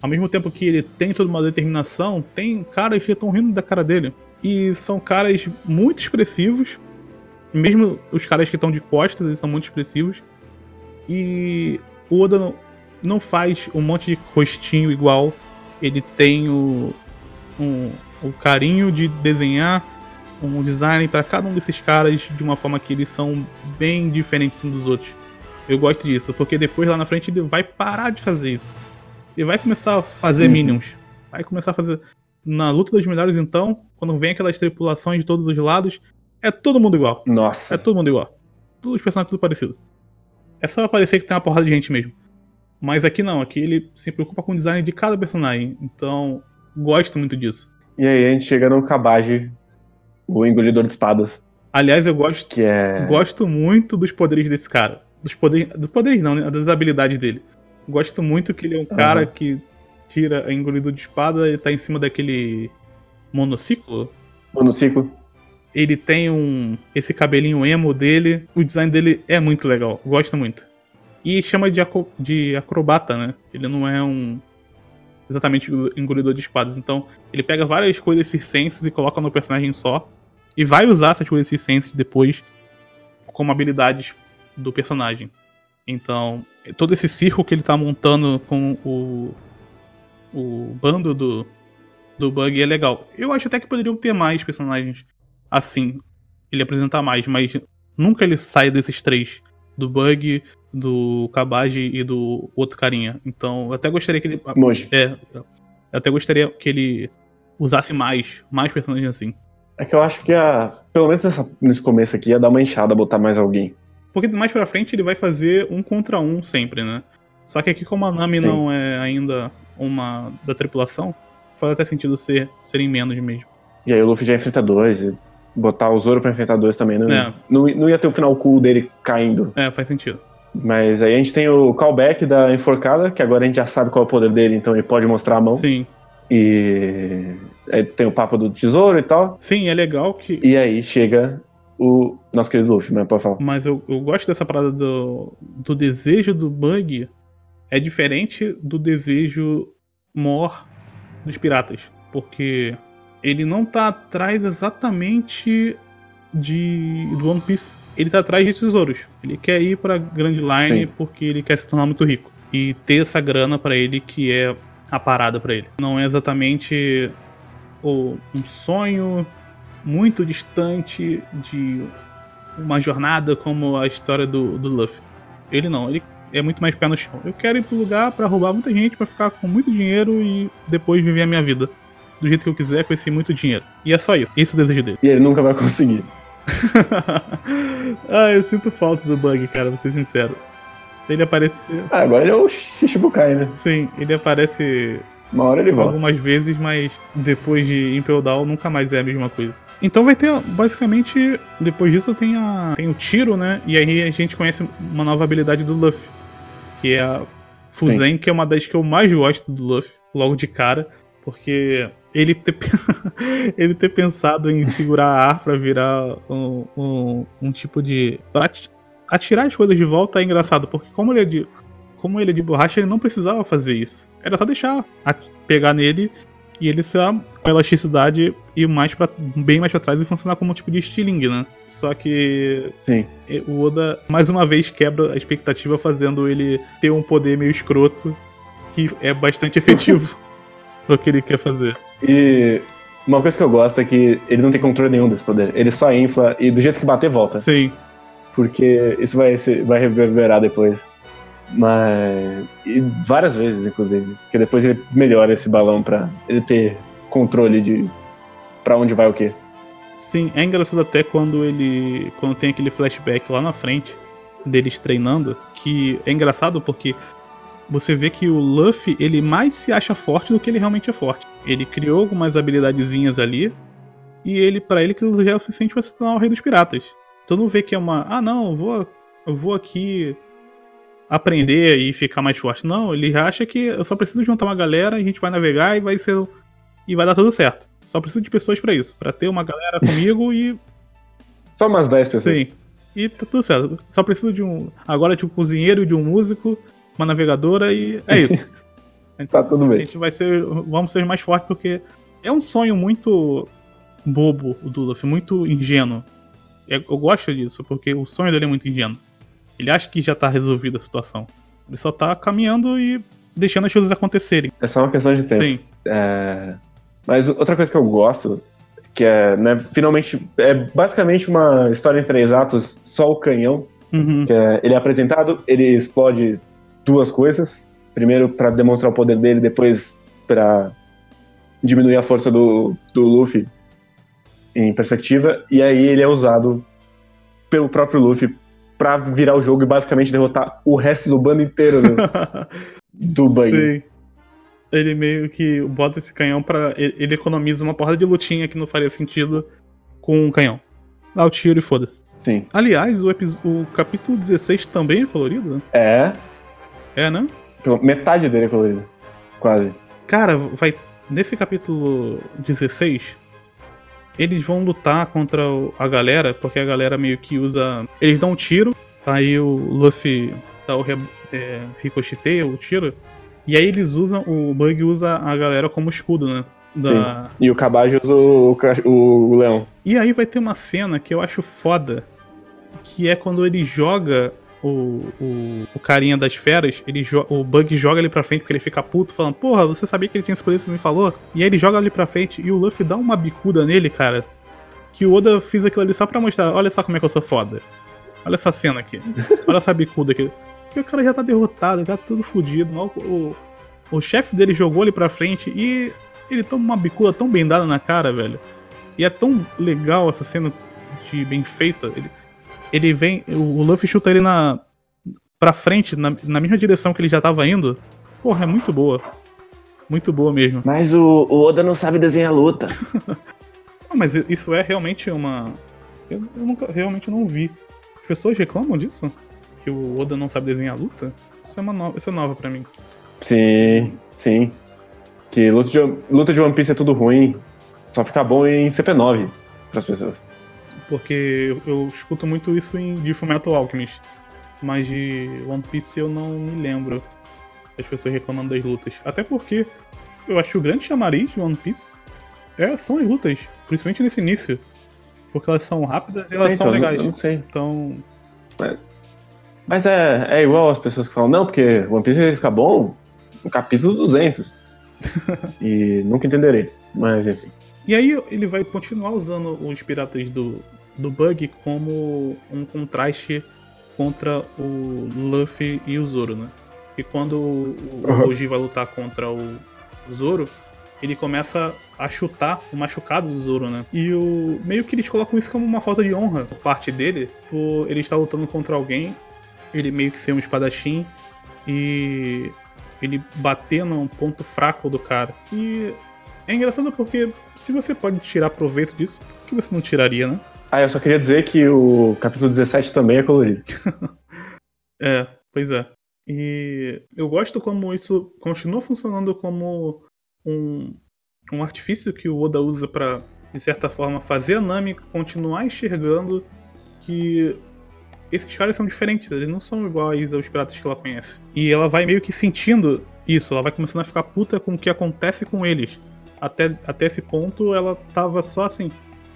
C: Ao mesmo tempo que ele tem toda uma determinação, tem caras que estão rindo da cara dele. E são caras muito expressivos. Mesmo os caras que estão de costas, eles são muito expressivos. E o Oda não, não faz um monte de rostinho igual. Ele tem o, um- o carinho de desenhar um design para cada um desses caras de uma forma que eles são bem diferentes uns dos outros. Eu gosto disso, porque depois lá na frente ele vai parar de fazer isso. Ele vai começar a fazer
B: Uhum.
C: minions. Vai começar a fazer. Na luta dos melhores, então, quando vem aquelas tripulações de todos os lados, é todo mundo igual.
B: Nossa.
C: É todo mundo igual. Todos os personagens tudo parecido. É só parecer que tem uma porrada de gente mesmo. Mas aqui não, aqui ele se preocupa com o design de cada personagem. Então, gosto muito disso.
B: E aí a gente chega no Kabage, o engolidor de espadas,
C: Aliás, eu gosto,
B: que é.
C: gosto muito dos poderes desse cara. Dos poderes, dos poderes não, né? Das habilidades dele. Gosto muito que ele é um cara que tira a engolidor de espada e tá em cima daquele monociclo.
B: monociclo.
C: Ele tem um esse cabelinho emo dele. O design dele é muito legal. Gosto muito. E chama de, de acrobata, né? Ele não é um exatamente engolidor de espadas. Então, ele pega várias coisas circenses e coloca no personagem só. E vai usar essas coisas circenses depois como habilidades do personagem. Então, todo esse circo que ele tá montando com o, o bando do, do Bug é legal. Eu acho até que poderiam ter mais personagens assim. Ele apresentar mais, mas nunca ele sai desses três. Do Bug, do Kabage e do outro carinha. Então, eu até gostaria que ele.
B: Moji.
C: É, eu até gostaria que ele usasse mais, mais personagens assim.
B: É que eu acho que a. Pelo menos nessa- nesse começo aqui ia dar uma enxada botar mais alguém.
C: Porque mais pra frente ele vai fazer um contra um sempre, né? Só que aqui, como a Nami
B: Sim.
C: não é ainda uma da tripulação, faz até sentido ser, serem menos mesmo.
B: E aí o Luffy já enfrenta dois. E botar o Zoro pra enfrentar dois também. Não,
C: É.
B: não, não ia ter o final cool dele caindo.
C: É, faz sentido.
B: Mas aí a gente tem o callback da enforcada, que agora a gente já sabe qual é o poder dele, então ele pode mostrar a mão.
C: Sim.
B: E aí tem o papo do tesouro e tal.
C: Sim, é legal que.
B: E aí chega o nosso querido Luffy, mas pode falar.
C: Mas eu, eu gosto dessa parada do, do desejo do Bug. É diferente do desejo mor dos piratas. Porque ele não tá atrás exatamente de do One Piece. Ele tá atrás de tesouros. Ele quer ir pra Grand Line
B: Sim.
C: porque ele quer se tornar muito rico. E ter essa grana pra ele que é a parada pra ele. Não é exatamente o- um sonho muito distante de uma jornada como a história do, do Luffy. Ele não, ele é muito mais pé no chão. Eu quero ir pro lugar pra roubar muita gente, pra ficar com muito dinheiro e depois viver a minha vida do jeito que eu quiser com esse muito dinheiro. E é só isso. Esse é o desejo dele.
B: E ele nunca vai conseguir.
C: ah, eu sinto falta do Bug, cara, vou ser sincero. Ele aparece.
B: Ah, agora ele é o Shichibukai, né?
C: Sim, ele aparece
B: Uma hora ele volta.
C: algumas vezes, mas depois de Impel Down nunca mais é a mesma coisa. Então vai ter, basicamente, depois disso tem, a, tem o tiro, né? E aí a gente conhece uma nova habilidade do Luffy, que é a Fuzen, que é uma das que eu mais gosto do Luffy, logo de cara, porque ele ter, ele ter pensado em segurar a ar pra virar um, um, um tipo de. atirar as coisas de volta é engraçado, porque como ele é de. Como ele é de borracha, ele não precisava fazer isso. Era só deixar a- pegar nele e ele só com elasticidade ir mais para bem mais pra trás e funcionar como um tipo de estilingue, né? Só que
B: Sim.
C: e- o Oda mais uma vez quebra a expectativa fazendo ele ter um poder meio escroto que é bastante efetivo pro que ele quer fazer.
B: E uma coisa que eu gosto é que ele não tem controle nenhum desse poder. Ele só infla e do jeito que bater, volta.
C: Sim,
B: Porque isso vai, ser, vai reverberar depois. Mas. E várias vezes, inclusive. Porque depois ele melhora esse balão pra ele ter controle de pra onde vai o quê.
C: sim, é engraçado até quando ele quando tem aquele flashback lá na frente deles treinando, que é engraçado porque você vê que o Luffy, ele mais se acha forte do que ele realmente é forte. Ele criou algumas habilidadezinhas ali, e ele, para ele, aquilo já é o suficiente pra se tornar o rei dos piratas. Tu não vê que é uma, ah não, eu vou, eu vou aqui aprender e ficar mais forte. Não, ele acha que eu só preciso juntar uma galera, a gente vai navegar e vai ser e vai dar tudo certo. Só preciso de pessoas pra isso, Pra ter uma galera comigo e
B: Só umas 10 pessoas.
C: Sim. E tá tudo certo. Só preciso de um. Agora de um cozinheiro, de um músico, uma navegadora e é isso.
B: Tá tudo
C: A
B: bem.
C: gente vai ser. Vamos ser mais fortes porque é um sonho muito bobo o do Luffy, muito ingênuo. É- Eu gosto disso, porque o sonho dele é muito ingênuo. Ele acha que já tá resolvida a situação. Ele só tá caminhando e deixando as coisas acontecerem.
B: É só uma questão de tempo.
C: Sim.
B: É, Mas outra coisa que eu gosto, que é, né, finalmente, é basicamente uma história em três atos, só o canhão.
C: Uhum.
B: que é- ele é apresentado, ele explode duas coisas. Primeiro pra demonstrar o poder dele, depois pra diminuir a força do, do Luffy em perspectiva. E aí ele é usado pelo próprio Luffy pra virar o jogo e basicamente derrotar o resto do bando inteiro. né? Do banho.
C: Sim. Ele meio que bota esse canhão pra. Ele economiza uma porrada de lutinha que não faria sentido com um canhão. Dá o tiro e foda-se.
B: Sim.
C: Aliás, o, o capítulo 16 também é colorido? né?
B: É.
C: É, né?
B: Metade dele é colorido. Quase.
C: Cara, vai. Nesse capítulo 16, eles vão lutar contra a galera, porque a galera meio que usa. Eles dão um tiro, aí o Luffy dá o re... é, ricocheteia o tiro, e aí eles usam. O Bug usa a galera como escudo, né? Da...
B: E o Cabajo usa o, o, o leão.
C: E aí vai ter uma cena que eu acho foda, que é quando ele joga o, o, o carinha das feras, ele o Bug joga ele pra frente porque ele fica puto, falando, porra, você sabia que ele tinha poder, você me falou? E aí ele joga ali pra frente e o Luffy dá uma bicuda nele, cara, que o Oda fez aquilo ali só pra mostrar, olha só como é que eu sou foda. Olha essa cena aqui. Olha essa bicuda aqui. E o cara já tá derrotado, tá tudo fudido. mal- O, o chefe dele jogou ele pra frente e ele toma uma bicuda tão bem dada na cara, velho. E é tão legal essa cena de bem feita. Ele, ele vem. O Luffy chuta ele na. pra frente, na, na mesma direção que ele já tava indo. Porra, é muito boa. Muito boa mesmo.
B: Mas o, o Oda não sabe desenhar luta.
C: Ah, mas isso é realmente uma. Eu, eu nunca realmente não vi. As pessoas reclamam disso? Que o Oda não sabe desenhar luta? Isso é, uma no... isso é nova pra mim.
B: Sim, sim. Que luta de, luta de One Piece é tudo ruim. Só fica bom em CP9 pras pessoas.
C: Porque eu, escuto muito isso em, de Fullmetal Alchemist. Mas de One Piece eu não me lembro das pessoas reclamando das lutas. Até porque eu acho que o grande chamariz de One Piece é, são as lutas. Principalmente nesse início. Porque elas são rápidas e elas
B: É,
C: são
B: então, não-
C: legais.
B: Eu não sei.
C: Então,
B: Mas é, é igual as pessoas que falam, não, porque One Piece ele fica bom no capítulo 200. e nunca entenderei. Mas enfim.
C: E aí ele vai continuar usando os piratas do, do Bug como um contraste contra o Luffy e o Zoro, né? E quando o, o
B: Uhum.
C: Roji vai lutar contra o, o Zoro, ele começa a chutar o machucado do Zoro, né? E o meio que eles colocam isso como uma falta de honra por parte dele, por ele estar lutando contra alguém, ele meio que ser um espadachim e ele bater num ponto fraco do cara. E é engraçado porque se você pode tirar proveito disso, por que você não tiraria, né?
B: Ah, eu só queria dizer que o capítulo 17 também é colorido.
C: É, pois é. E eu gosto como isso continua funcionando como um, um artifício que o Oda usa pra, de certa forma, fazer a Nami continuar enxergando que esses caras são diferentes, eles não são iguais aos piratas que ela conhece. E ela vai meio que sentindo isso, ela vai começando a ficar puta com o que acontece com eles. Até, até esse ponto ela tava só assim,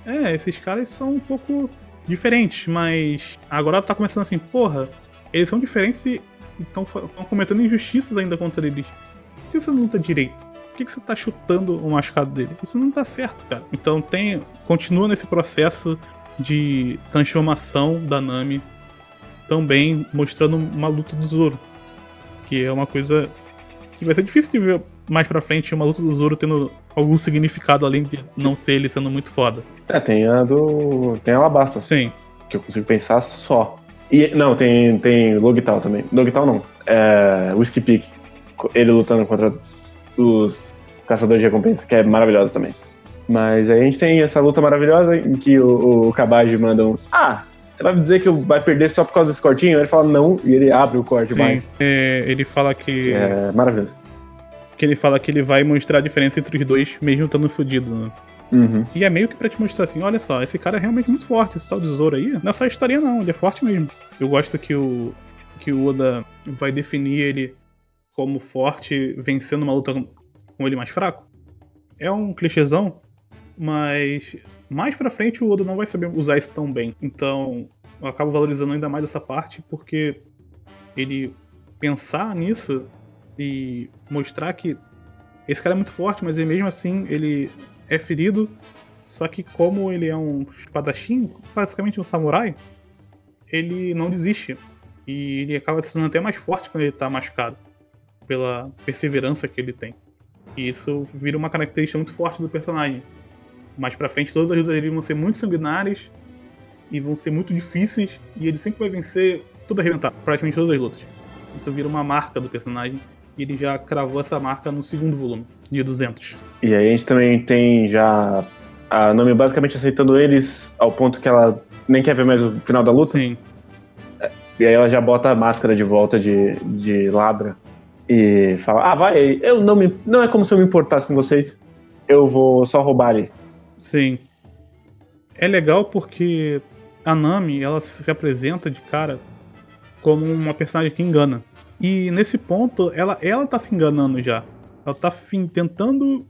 C: é, esses caras são um pouco diferentes, mas agora tá começando assim, porra, eles são diferentes e estão cometendo injustiças ainda contra eles. Por que você não luta direito? Por que você tá chutando o machucado dele? Isso não tá certo, cara. Então tem. Continua nesse processo de transformação da Nami. Também mostrando uma luta do Zoro. Que é uma coisa que vai ser difícil de ver mais pra frente uma luta do Zoro tendo algum significado além de não ser ele sendo muito foda.
B: É, tem a do. Tem a Alabasta,
C: Sim,
B: que eu consigo pensar só. E, não, tem, tem Logital também. Logital não. É. Whiskey Peak. Ele lutando contra os caçadores de recompensa, que é maravilhosa também. Mas aí a gente tem essa luta maravilhosa em que o, o Kabaji manda um. Ah, você vai me dizer que vai perder só por causa desse cortinho? Ele fala não, e ele abre o corte
C: sim.
B: mais.
C: É, ele fala que.
B: É maravilhoso.
C: Que ele fala que ele vai mostrar a diferença entre os dois, mesmo estando fudido, né?
B: Uhum.
C: E é meio que pra te mostrar assim, olha só, esse cara é realmente muito forte, esse tal de Zoro aí. Não é só historinha não, ele é forte mesmo. Eu gosto que o que o Oda vai definir ele como forte, vencendo uma luta com com ele mais fraco. É um clichêzão, mas mais pra frente o Oda não vai saber usar isso tão bem. Então, eu acabo valorizando ainda mais essa parte porque ele pensar nisso e mostrar que esse cara é muito forte, mas mesmo assim ele é ferido. Só que como ele é um espadachim, basicamente um samurai, ele não desiste. E ele acaba se tornando até mais forte quando ele tá machucado. Pela perseverança que ele tem. E isso vira uma característica muito forte do personagem. Mais pra frente, todas as lutas dele vão ser muito sanguinárias e vão ser muito difíceis. E ele sempre vai vencer tudo arrebentado, praticamente todas as lutas. Isso vira uma marca do personagem. Ele já cravou essa marca no segundo volume, de 200.
B: E aí a gente também tem já a Nami basicamente aceitando eles ao ponto que ela nem quer ver mais o final da luta.
C: Sim,
B: E aí ela já bota a máscara de volta de, de Labra e fala: Ah, vai, eu não me. Não é como se eu me importasse com vocês. Eu vou só roubar ali.
C: sim. É legal porque a Nami, ela se apresenta de cara como uma personagem que engana. E nesse ponto, ela, ela tá se enganando já. Ela tá fim, tentando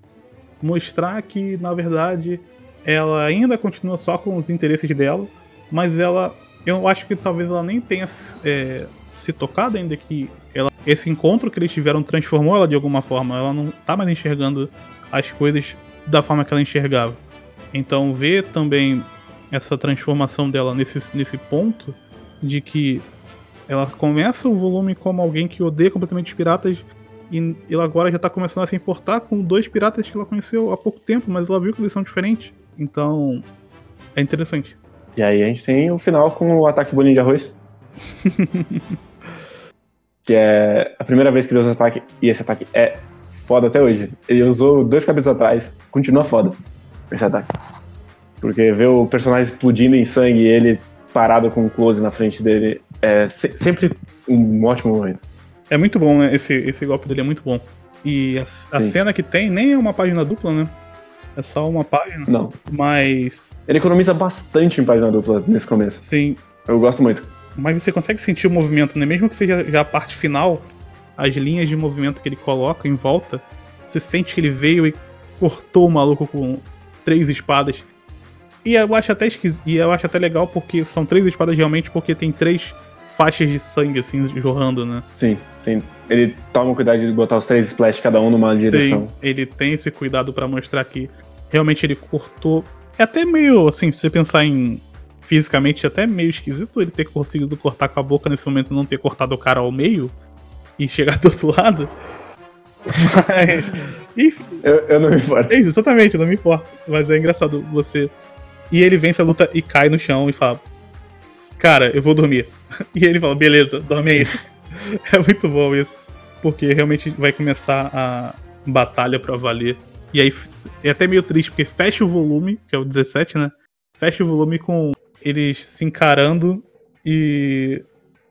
C: mostrar que, na verdade, ela ainda continua só com os interesses dela, mas ela. Eu acho que talvez ela nem tenha é, se tocado ainda que ela, esse encontro que eles tiveram transformou ela de alguma forma. Ela não tá mais enxergando as coisas da forma que ela enxergava. Então, ver também essa transformação dela nesse, nesse ponto de que ela começa o volume como alguém que odeia completamente os piratas e ela agora já tá começando a se importar com dois piratas que ela conheceu há pouco tempo, mas ela viu que eles são diferentes. Então, é interessante.
B: E aí a gente tem o final com o ataque bolinho de arroz. que é a primeira vez que ele usa ataque, e esse ataque é foda até hoje. Ele usou dois capítulos atrás, continua foda esse ataque. Porque ver o personagem explodindo em sangue e ele parado com um close na frente dele é se- sempre um ótimo momento.
C: É muito bom, né? Esse, esse golpe dele é muito bom. E a, a cena que tem nem é uma página dupla, né? É só uma página.
B: Não.
C: Mas,
B: Ele economiza bastante em página dupla nesse começo.
C: sim.
B: Eu gosto muito.
C: Mas você consegue sentir o movimento, né? Mesmo que seja já a parte final, as linhas de movimento que ele coloca em volta, você sente que ele veio e cortou o maluco com três espadas. E eu acho até esquis... e eu acho até legal porque são três espadas realmente, porque tem três faixas de sangue assim jorrando, né?
B: Sim, tem- ele toma cuidado de botar os três splash cada um numa
C: Sim,
B: direção.
C: ele tem esse cuidado pra mostrar que realmente ele cortou. É até meio assim, se você pensar em fisicamente, é até meio esquisito ele ter conseguido cortar com a boca nesse momento e não ter cortado o cara ao meio e chegar do outro lado. Mas. Enfim,
B: Eu, eu não me importo.
C: é isso, exatamente, não me importa. Mas é engraçado você. E ele vence a luta e cai no chão e fala: Cara, eu vou dormir. E ele fala: Beleza, dorme aí. É muito bom isso. Porque realmente vai começar a batalha pra valer. E aí é até meio triste, porque fecha o volume, que é o 17, né? Fecha o volume com eles se encarando e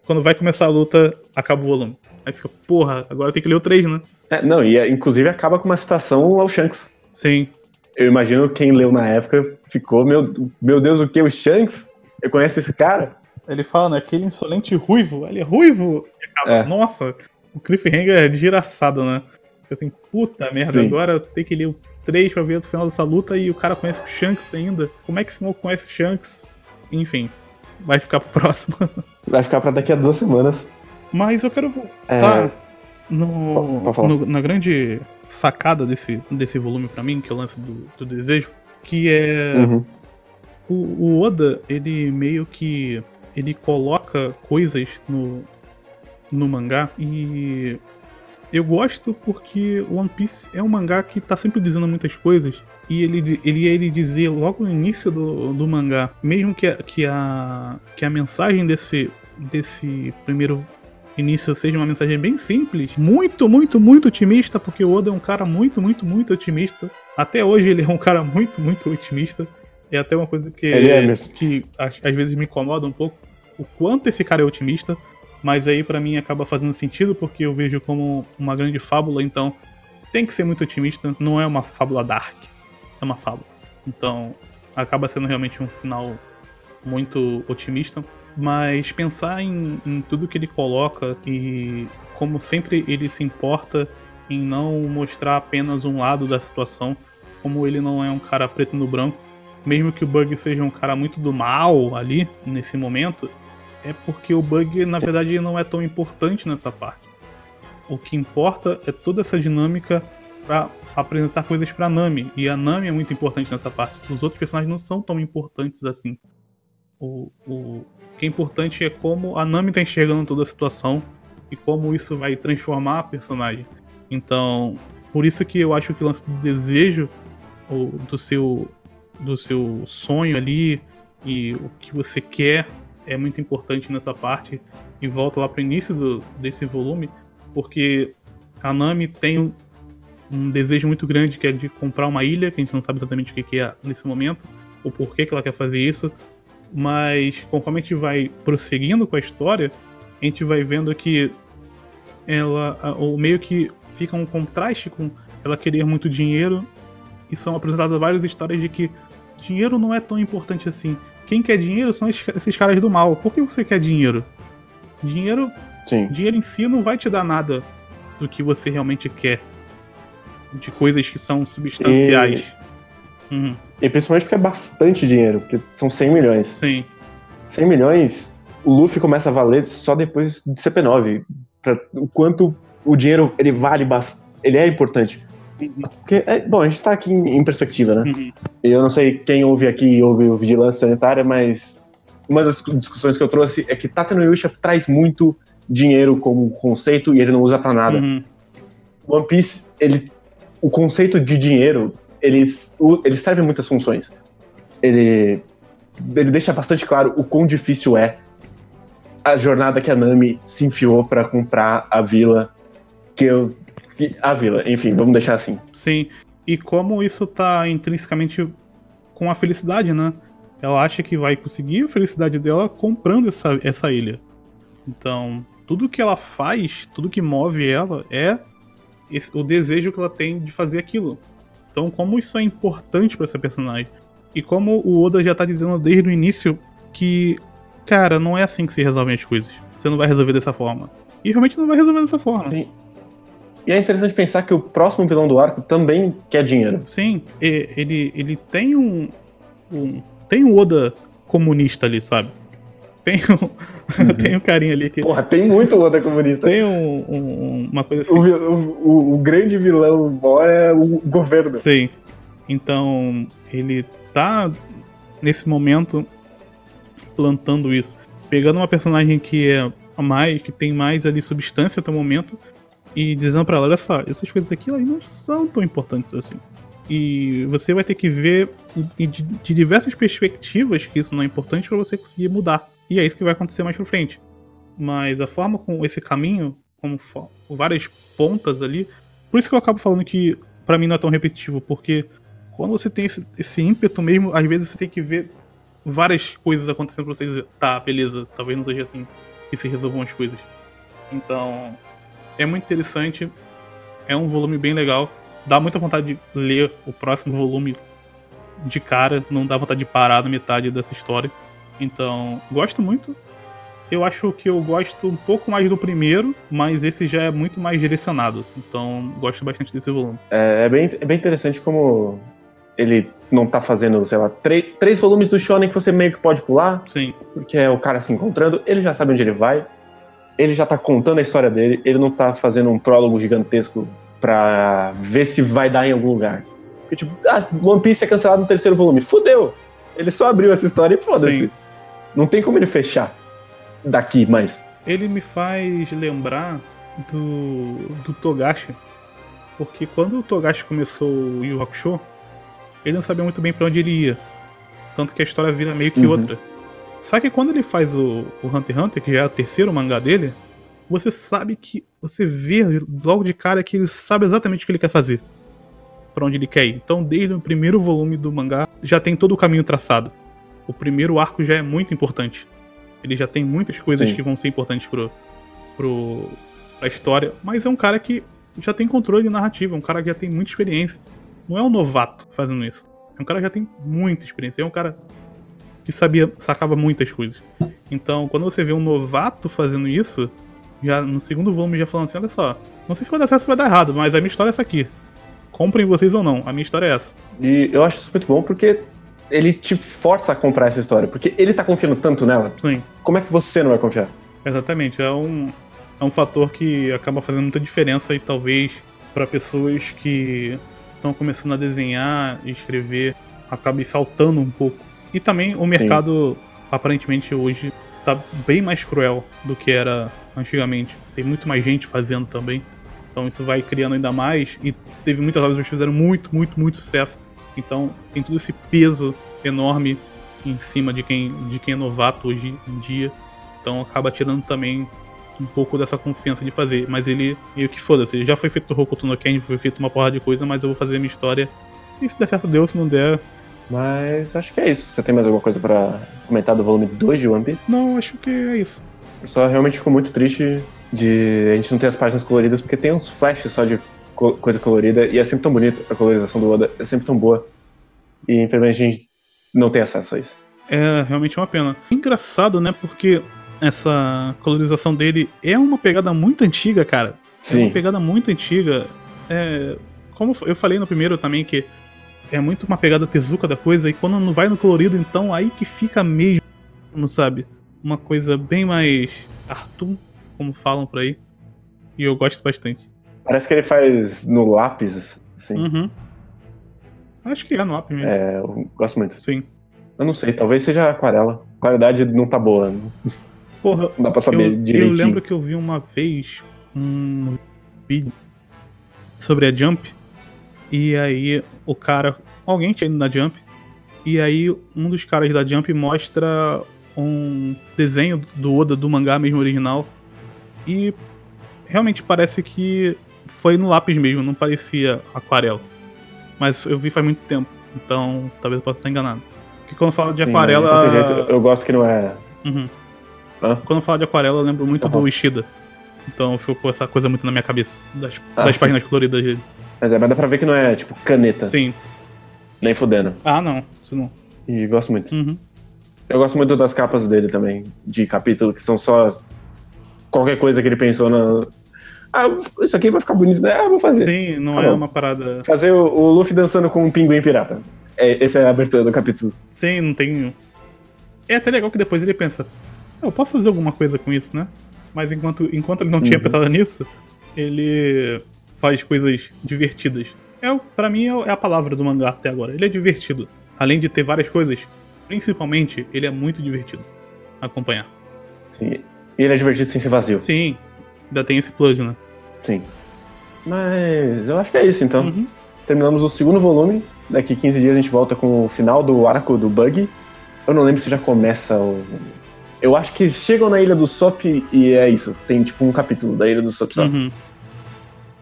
C: quando vai começar a luta, acaba o volume. Aí fica, porra, agora eu tenho que ler o 3, né?
B: É, não, e é, inclusive acaba com uma citação ao Shanks.
C: Sim.
B: Eu imagino quem leu na época ficou, meu, meu Deus, o que? O Shanks? Eu conheço esse cara?
C: Ele fala, né? Aquele insolente ruivo. Ele é ruivo!
B: É.
C: Nossa, o cliffhanger é desgraçado, né? Fica assim, puta merda,
B: Sim.
C: agora eu tenho que ler o 3 pra ver o final dessa luta e o cara conhece o Shanks ainda. Como é que esse maluco conhece o Shanks? Enfim, vai ficar pro próximo.
B: Vai ficar pra daqui a duas semanas.
C: Mas eu quero
B: É,
C: voltar no,
B: Pode falar.
C: no- na grande sacada desse, desse volume pra mim, que é o lance do, do desejo, que é
B: uhum.
C: o, o Oda, ele meio que ele coloca coisas no, no mangá e eu gosto porque One Piece é um mangá que tá sempre dizendo muitas coisas e ele ele ele dizer logo no início do, do mangá, mesmo que a, que a que a mensagem desse desse primeiro início seja uma mensagem bem simples, muito, muito, muito otimista, porque o Oda é um cara muito, muito, muito otimista. Até hoje ele é um cara muito, muito otimista. É até uma coisa que,
B: é
C: que às, às vezes me incomoda um pouco, o quanto esse cara é otimista, mas aí pra mim acaba fazendo sentido, porque eu vejo como uma grande fábula, então tem que ser muito otimista, não é uma fábula dark, é uma fábula. Então acaba sendo realmente um final muito otimista, mas pensar em, em tudo que ele coloca e como sempre ele se importa em não mostrar apenas um lado da situação, como ele não é um cara preto no branco, mesmo que o Bug seja um cara muito do mal ali nesse momento, é porque o Bug na verdade não é tão importante nessa parte. O que importa é toda essa dinâmica para apresentar coisas pra Nami, e a Nami é muito importante nessa parte. Os outros personagens não são tão importantes assim. O, o, o que é importante é como a Nami tá enxergando toda a situação e como isso vai transformar a personagem. Então, por isso que eu acho que o lance do desejo do seu do seu sonho ali e o que você quer é muito importante nessa parte. E volta lá pro início do, desse volume porque a Nami tem um, desejo muito grande que é de comprar uma ilha que a gente não sabe exatamente o que que é nesse momento o porquê que ela quer fazer isso. Mas conforme a gente vai prosseguindo com a história, a gente vai vendo que ela, a- o meio que fica um contraste com ela querer muito dinheiro e são apresentadas várias histórias de que dinheiro não é tão importante assim. Quem quer dinheiro são esses caras do mal. Por que você quer dinheiro? Dinheiro,
B: Sim.
C: dinheiro em si não vai te dar nada do que você realmente quer. De coisas que são substanciais. Uhum,
B: E principalmente porque é bastante dinheiro, porque são 100 milhões.
C: sim.
B: 100 milhões, o Luffy começa a valer só depois de CP9. Pra, o quanto o dinheiro ele vale bastante. Ele é importante. Porque, é, bom, a gente tá aqui em, em perspectiva, né?
C: Uhum.
B: Eu não sei quem ouve aqui e ouve o Vigilância Sanitária, mas uma das discussões que eu trouxe é que Tata no Yusha traz muito dinheiro como conceito e ele não usa pra nada.
C: Uhum.
B: One Piece, ele, o conceito de dinheiro, ele, ele serve muitas funções. Ele, ele deixa bastante claro o quão difícil é a jornada que a Nami se enfiou pra comprar a vila. Que eu. A vila, enfim, vamos deixar assim.
C: Sim, e como isso tá intrinsecamente com a felicidade, né? Ela acha que vai conseguir a felicidade dela comprando essa, essa ilha. Então, tudo que ela faz, tudo que move ela é esse- o desejo que ela tem de fazer aquilo. Então, como isso é importante pra essa personagem. E como o Oda já tá dizendo desde o início que, cara, não é assim que se resolvem as coisas. Você não vai resolver dessa forma. E realmente não vai resolver dessa forma.
B: Sim. E é interessante pensar que o próximo vilão do arco também quer dinheiro.
C: Sim, ele, ele tem um, um- tem o Oda comunista ali, sabe? Tem um, tem um carinha ali que.
B: Porra, tem muito Oda comunista.
C: Tem um- um- uma coisa assim.
B: O, o- o- grande vilão maior é o governo.
C: Sim. Então, ele tá nesse momento plantando isso. Pegando uma personagem que é mais, que tem mais ali substância até o momento e dizendo pra ela, olha só, essas coisas aqui elas não são tão importantes assim. E você vai ter que ver de, diversas perspectivas que isso não é importante pra você conseguir mudar. E é isso que vai acontecer mais pra frente. Mas a forma com esse caminho, como várias pontas ali, por isso que eu acabo falando que pra mim não é tão repetitivo, porque quando você tem esse, esse ímpeto mesmo, às vezes você tem que ver várias coisas acontecendo pra você dizer, tá, beleza, talvez não seja assim que se resolvam as coisas. Então, é muito interessante, é um volume bem legal, dá muita vontade de ler o próximo volume de cara, não dá vontade de parar na metade dessa história. Então, gosto muito. Eu acho que eu gosto um pouco mais do primeiro, mas esse já é muito mais direcionado. Então, gosto bastante desse volume.
B: É, é bem, é bem interessante como ele não tá fazendo, sei lá, três, três volumes do Shonen que você meio que pode pular,
C: Sim,
B: porque é o cara se encontrando, ele já sabe onde ele vai, ele já tá contando a história dele, ele não tá fazendo um prólogo gigantesco pra ver se vai dar em algum lugar. Porque, tipo, ah, One Piece é cancelado no terceiro volume. Fudeu! Ele só abriu essa história e foda-se. Não tem como ele fechar daqui mais.
C: Ele me faz lembrar do, do Togashi. Porque quando o Togashi começou o Yu Hakusho, ele não sabia muito bem pra onde ele ia. Tanto que a história vira meio que
B: Uhum.
C: outra. Só que quando ele faz o, o Hunter x Hunter, que já é o terceiro mangá dele, você sabe que. Você vê logo de cara que ele sabe exatamente o que ele quer fazer. Pra onde ele quer ir. Então, desde o primeiro volume do mangá, já tem todo o caminho traçado. O primeiro arco já é muito importante. Ele já tem muitas coisas
B: Sim.
C: que vão ser importantes pro, pro, pra história. Mas é um cara que já tem controle de narrativa, é um cara que já tem muita experiência. Não é um novato fazendo isso. É um cara que já tem muita experiência. É um cara que sabia, sacava muitas coisas. Então, quando você vê um novato fazendo isso, já no segundo volume já falando assim, olha só, não sei se vai dar certo ou se vai dar errado, mas a minha história é essa aqui. Comprem vocês ou não, a minha história é essa.
B: E eu acho isso muito bom porque ele te força a comprar essa história. Porque ele tá confiando tanto nela.
C: Sim.
B: Como é que você não vai confiar?
C: Exatamente, é um, é um fator que acaba fazendo muita diferença e talvez para pessoas que estão começando a desenhar e escrever acabe faltando um pouco. E também o mercado aparentemente hoje tá bem mais cruel do que era antigamente. Tem muito mais gente fazendo também. Então isso vai criando ainda mais e teve muitas obras que fizeram muito, muito, muito sucesso. Então tem todo esse peso enorme em cima de quem, de quem é novato hoje em dia. Então acaba tirando também um pouco dessa confiança de fazer. Mas ele meio que foda-se. Já foi feito o Hokuto no Ken, foi feito uma porrada de coisa, mas eu vou fazer a minha história. E se der certo, deu. Se não der,
B: Mas acho que é isso. Você tem mais alguma coisa pra comentar do volume 2 de One Piece?
C: não, acho que é isso.
B: Eu só realmente fico muito triste de a gente não ter as páginas coloridas, porque tem uns flashes só de co- coisa colorida e é sempre tão bonita a colorização do Oda, é sempre tão boa. E infelizmente a gente não tem acesso a isso.
C: É realmente uma pena. Engraçado, né? Porque essa colorização dele é uma pegada muito antiga, cara. É uma
B: Sim,
C: pegada muito antiga. É, como eu falei no primeiro também, que é muito uma pegada tezuka da coisa, e quando não vai no colorido, então aí que fica mesmo, sabe? Uma coisa bem mais Arthur, como falam por aí. E eu gosto bastante.
B: parece que ele faz no lápis, assim.
C: Uhum. Acho que é no app mesmo.
B: É, eu gosto muito.
C: Sim.
B: Eu não sei, talvez seja aquarela. A qualidade não tá boa, não
C: Porra,
B: dá pra saber
C: eu, eu
B: direitinho.
C: lembro que eu vi uma vez um vídeo sobre a Jump. E aí o cara. Alguém tinha ido na Jump. E aí um dos caras da Jump mostra um desenho do Oda do mangá mesmo original. E realmente parece que foi no lápis mesmo, não parecia aquarela. Mas eu vi faz muito tempo, então talvez eu possa estar enganado. Porque quando fala de
B: Sim,
C: aquarela.
B: de qualquer jeito, eu gosto que não é.
C: Uhum. Quando eu falo de aquarela, eu lembro muito
B: Uhum.
C: do Ishida. Então ficou essa coisa muito na minha cabeça. Das,
B: Ah,
C: das
B: sim.
C: páginas coloridas dele.
B: Mas é, mas dá pra ver que não é, tipo, caneta.
C: Sim.
B: Nem fudendo.
C: Ah, não. Isso não.
B: E gosto muito.
C: Uhum.
B: Eu gosto muito das capas dele também, de capítulo, que são só qualquer coisa que ele pensou na. Ah, isso aqui vai ficar bonito, né? Ah, vou fazer.
C: Sim, não
B: Tá
C: é
B: bom.
C: uma parada.
B: Fazer o, o Luffy dançando com um pinguim pirata. É, essa é a abertura do capítulo.
C: Sim, não tem. É até legal que depois ele pensa, eu posso fazer alguma coisa com isso, né? Mas enquanto, enquanto ele não tinha
B: Uhum.
C: pensado nisso, ele faz coisas divertidas. É, pra mim é a palavra do mangá até agora. Ele é divertido. Além de ter várias coisas, principalmente, ele é muito divertido acompanhar.
B: Sim. E ele é divertido sem ser vazio.
C: Sim, ainda tem esse plus, né?
B: Sim. Mas eu acho que é isso então.
C: Uhum.
B: Terminamos o segundo volume. Daqui 15 dias a gente volta com o final do arco do Bug. Eu não lembro se já começa o. Eu acho que chegam na Ilha do Sop e é isso. Tem tipo um capítulo da Ilha do Sop só.
C: Uhum.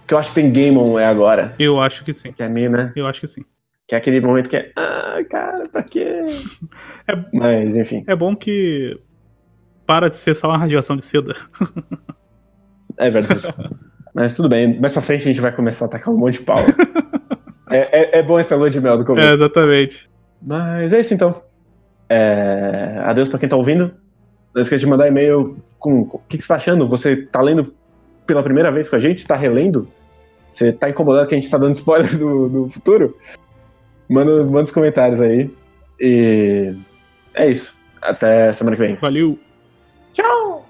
B: Que eu acho que tem Gaemon é agora.
C: Eu acho que sim.
B: Que é meio, né?
C: Eu acho que sim.
B: Que é aquele momento que é. Ah, cara, pra quê?
C: É-
B: Mas, enfim.
C: É bom que para de ser só uma radiação de seda.
B: É verdade. Mas tudo bem. Mais pra frente a gente vai começar a atacar um monte de pau. é, é, é bom essa lua de mel do começo.
C: É, exatamente.
B: Mas é isso então. É... Adeus pra quem tá ouvindo. Não esqueça de mandar e-mail com o que, que você tá achando. Você tá lendo pela primeira vez com a gente? Tá relendo? Você tá incomodado que a gente tá dando spoiler do, do futuro? Manda, manda os comentários aí. E é isso. Até semana que vem.
C: Valeu.
B: Tchau!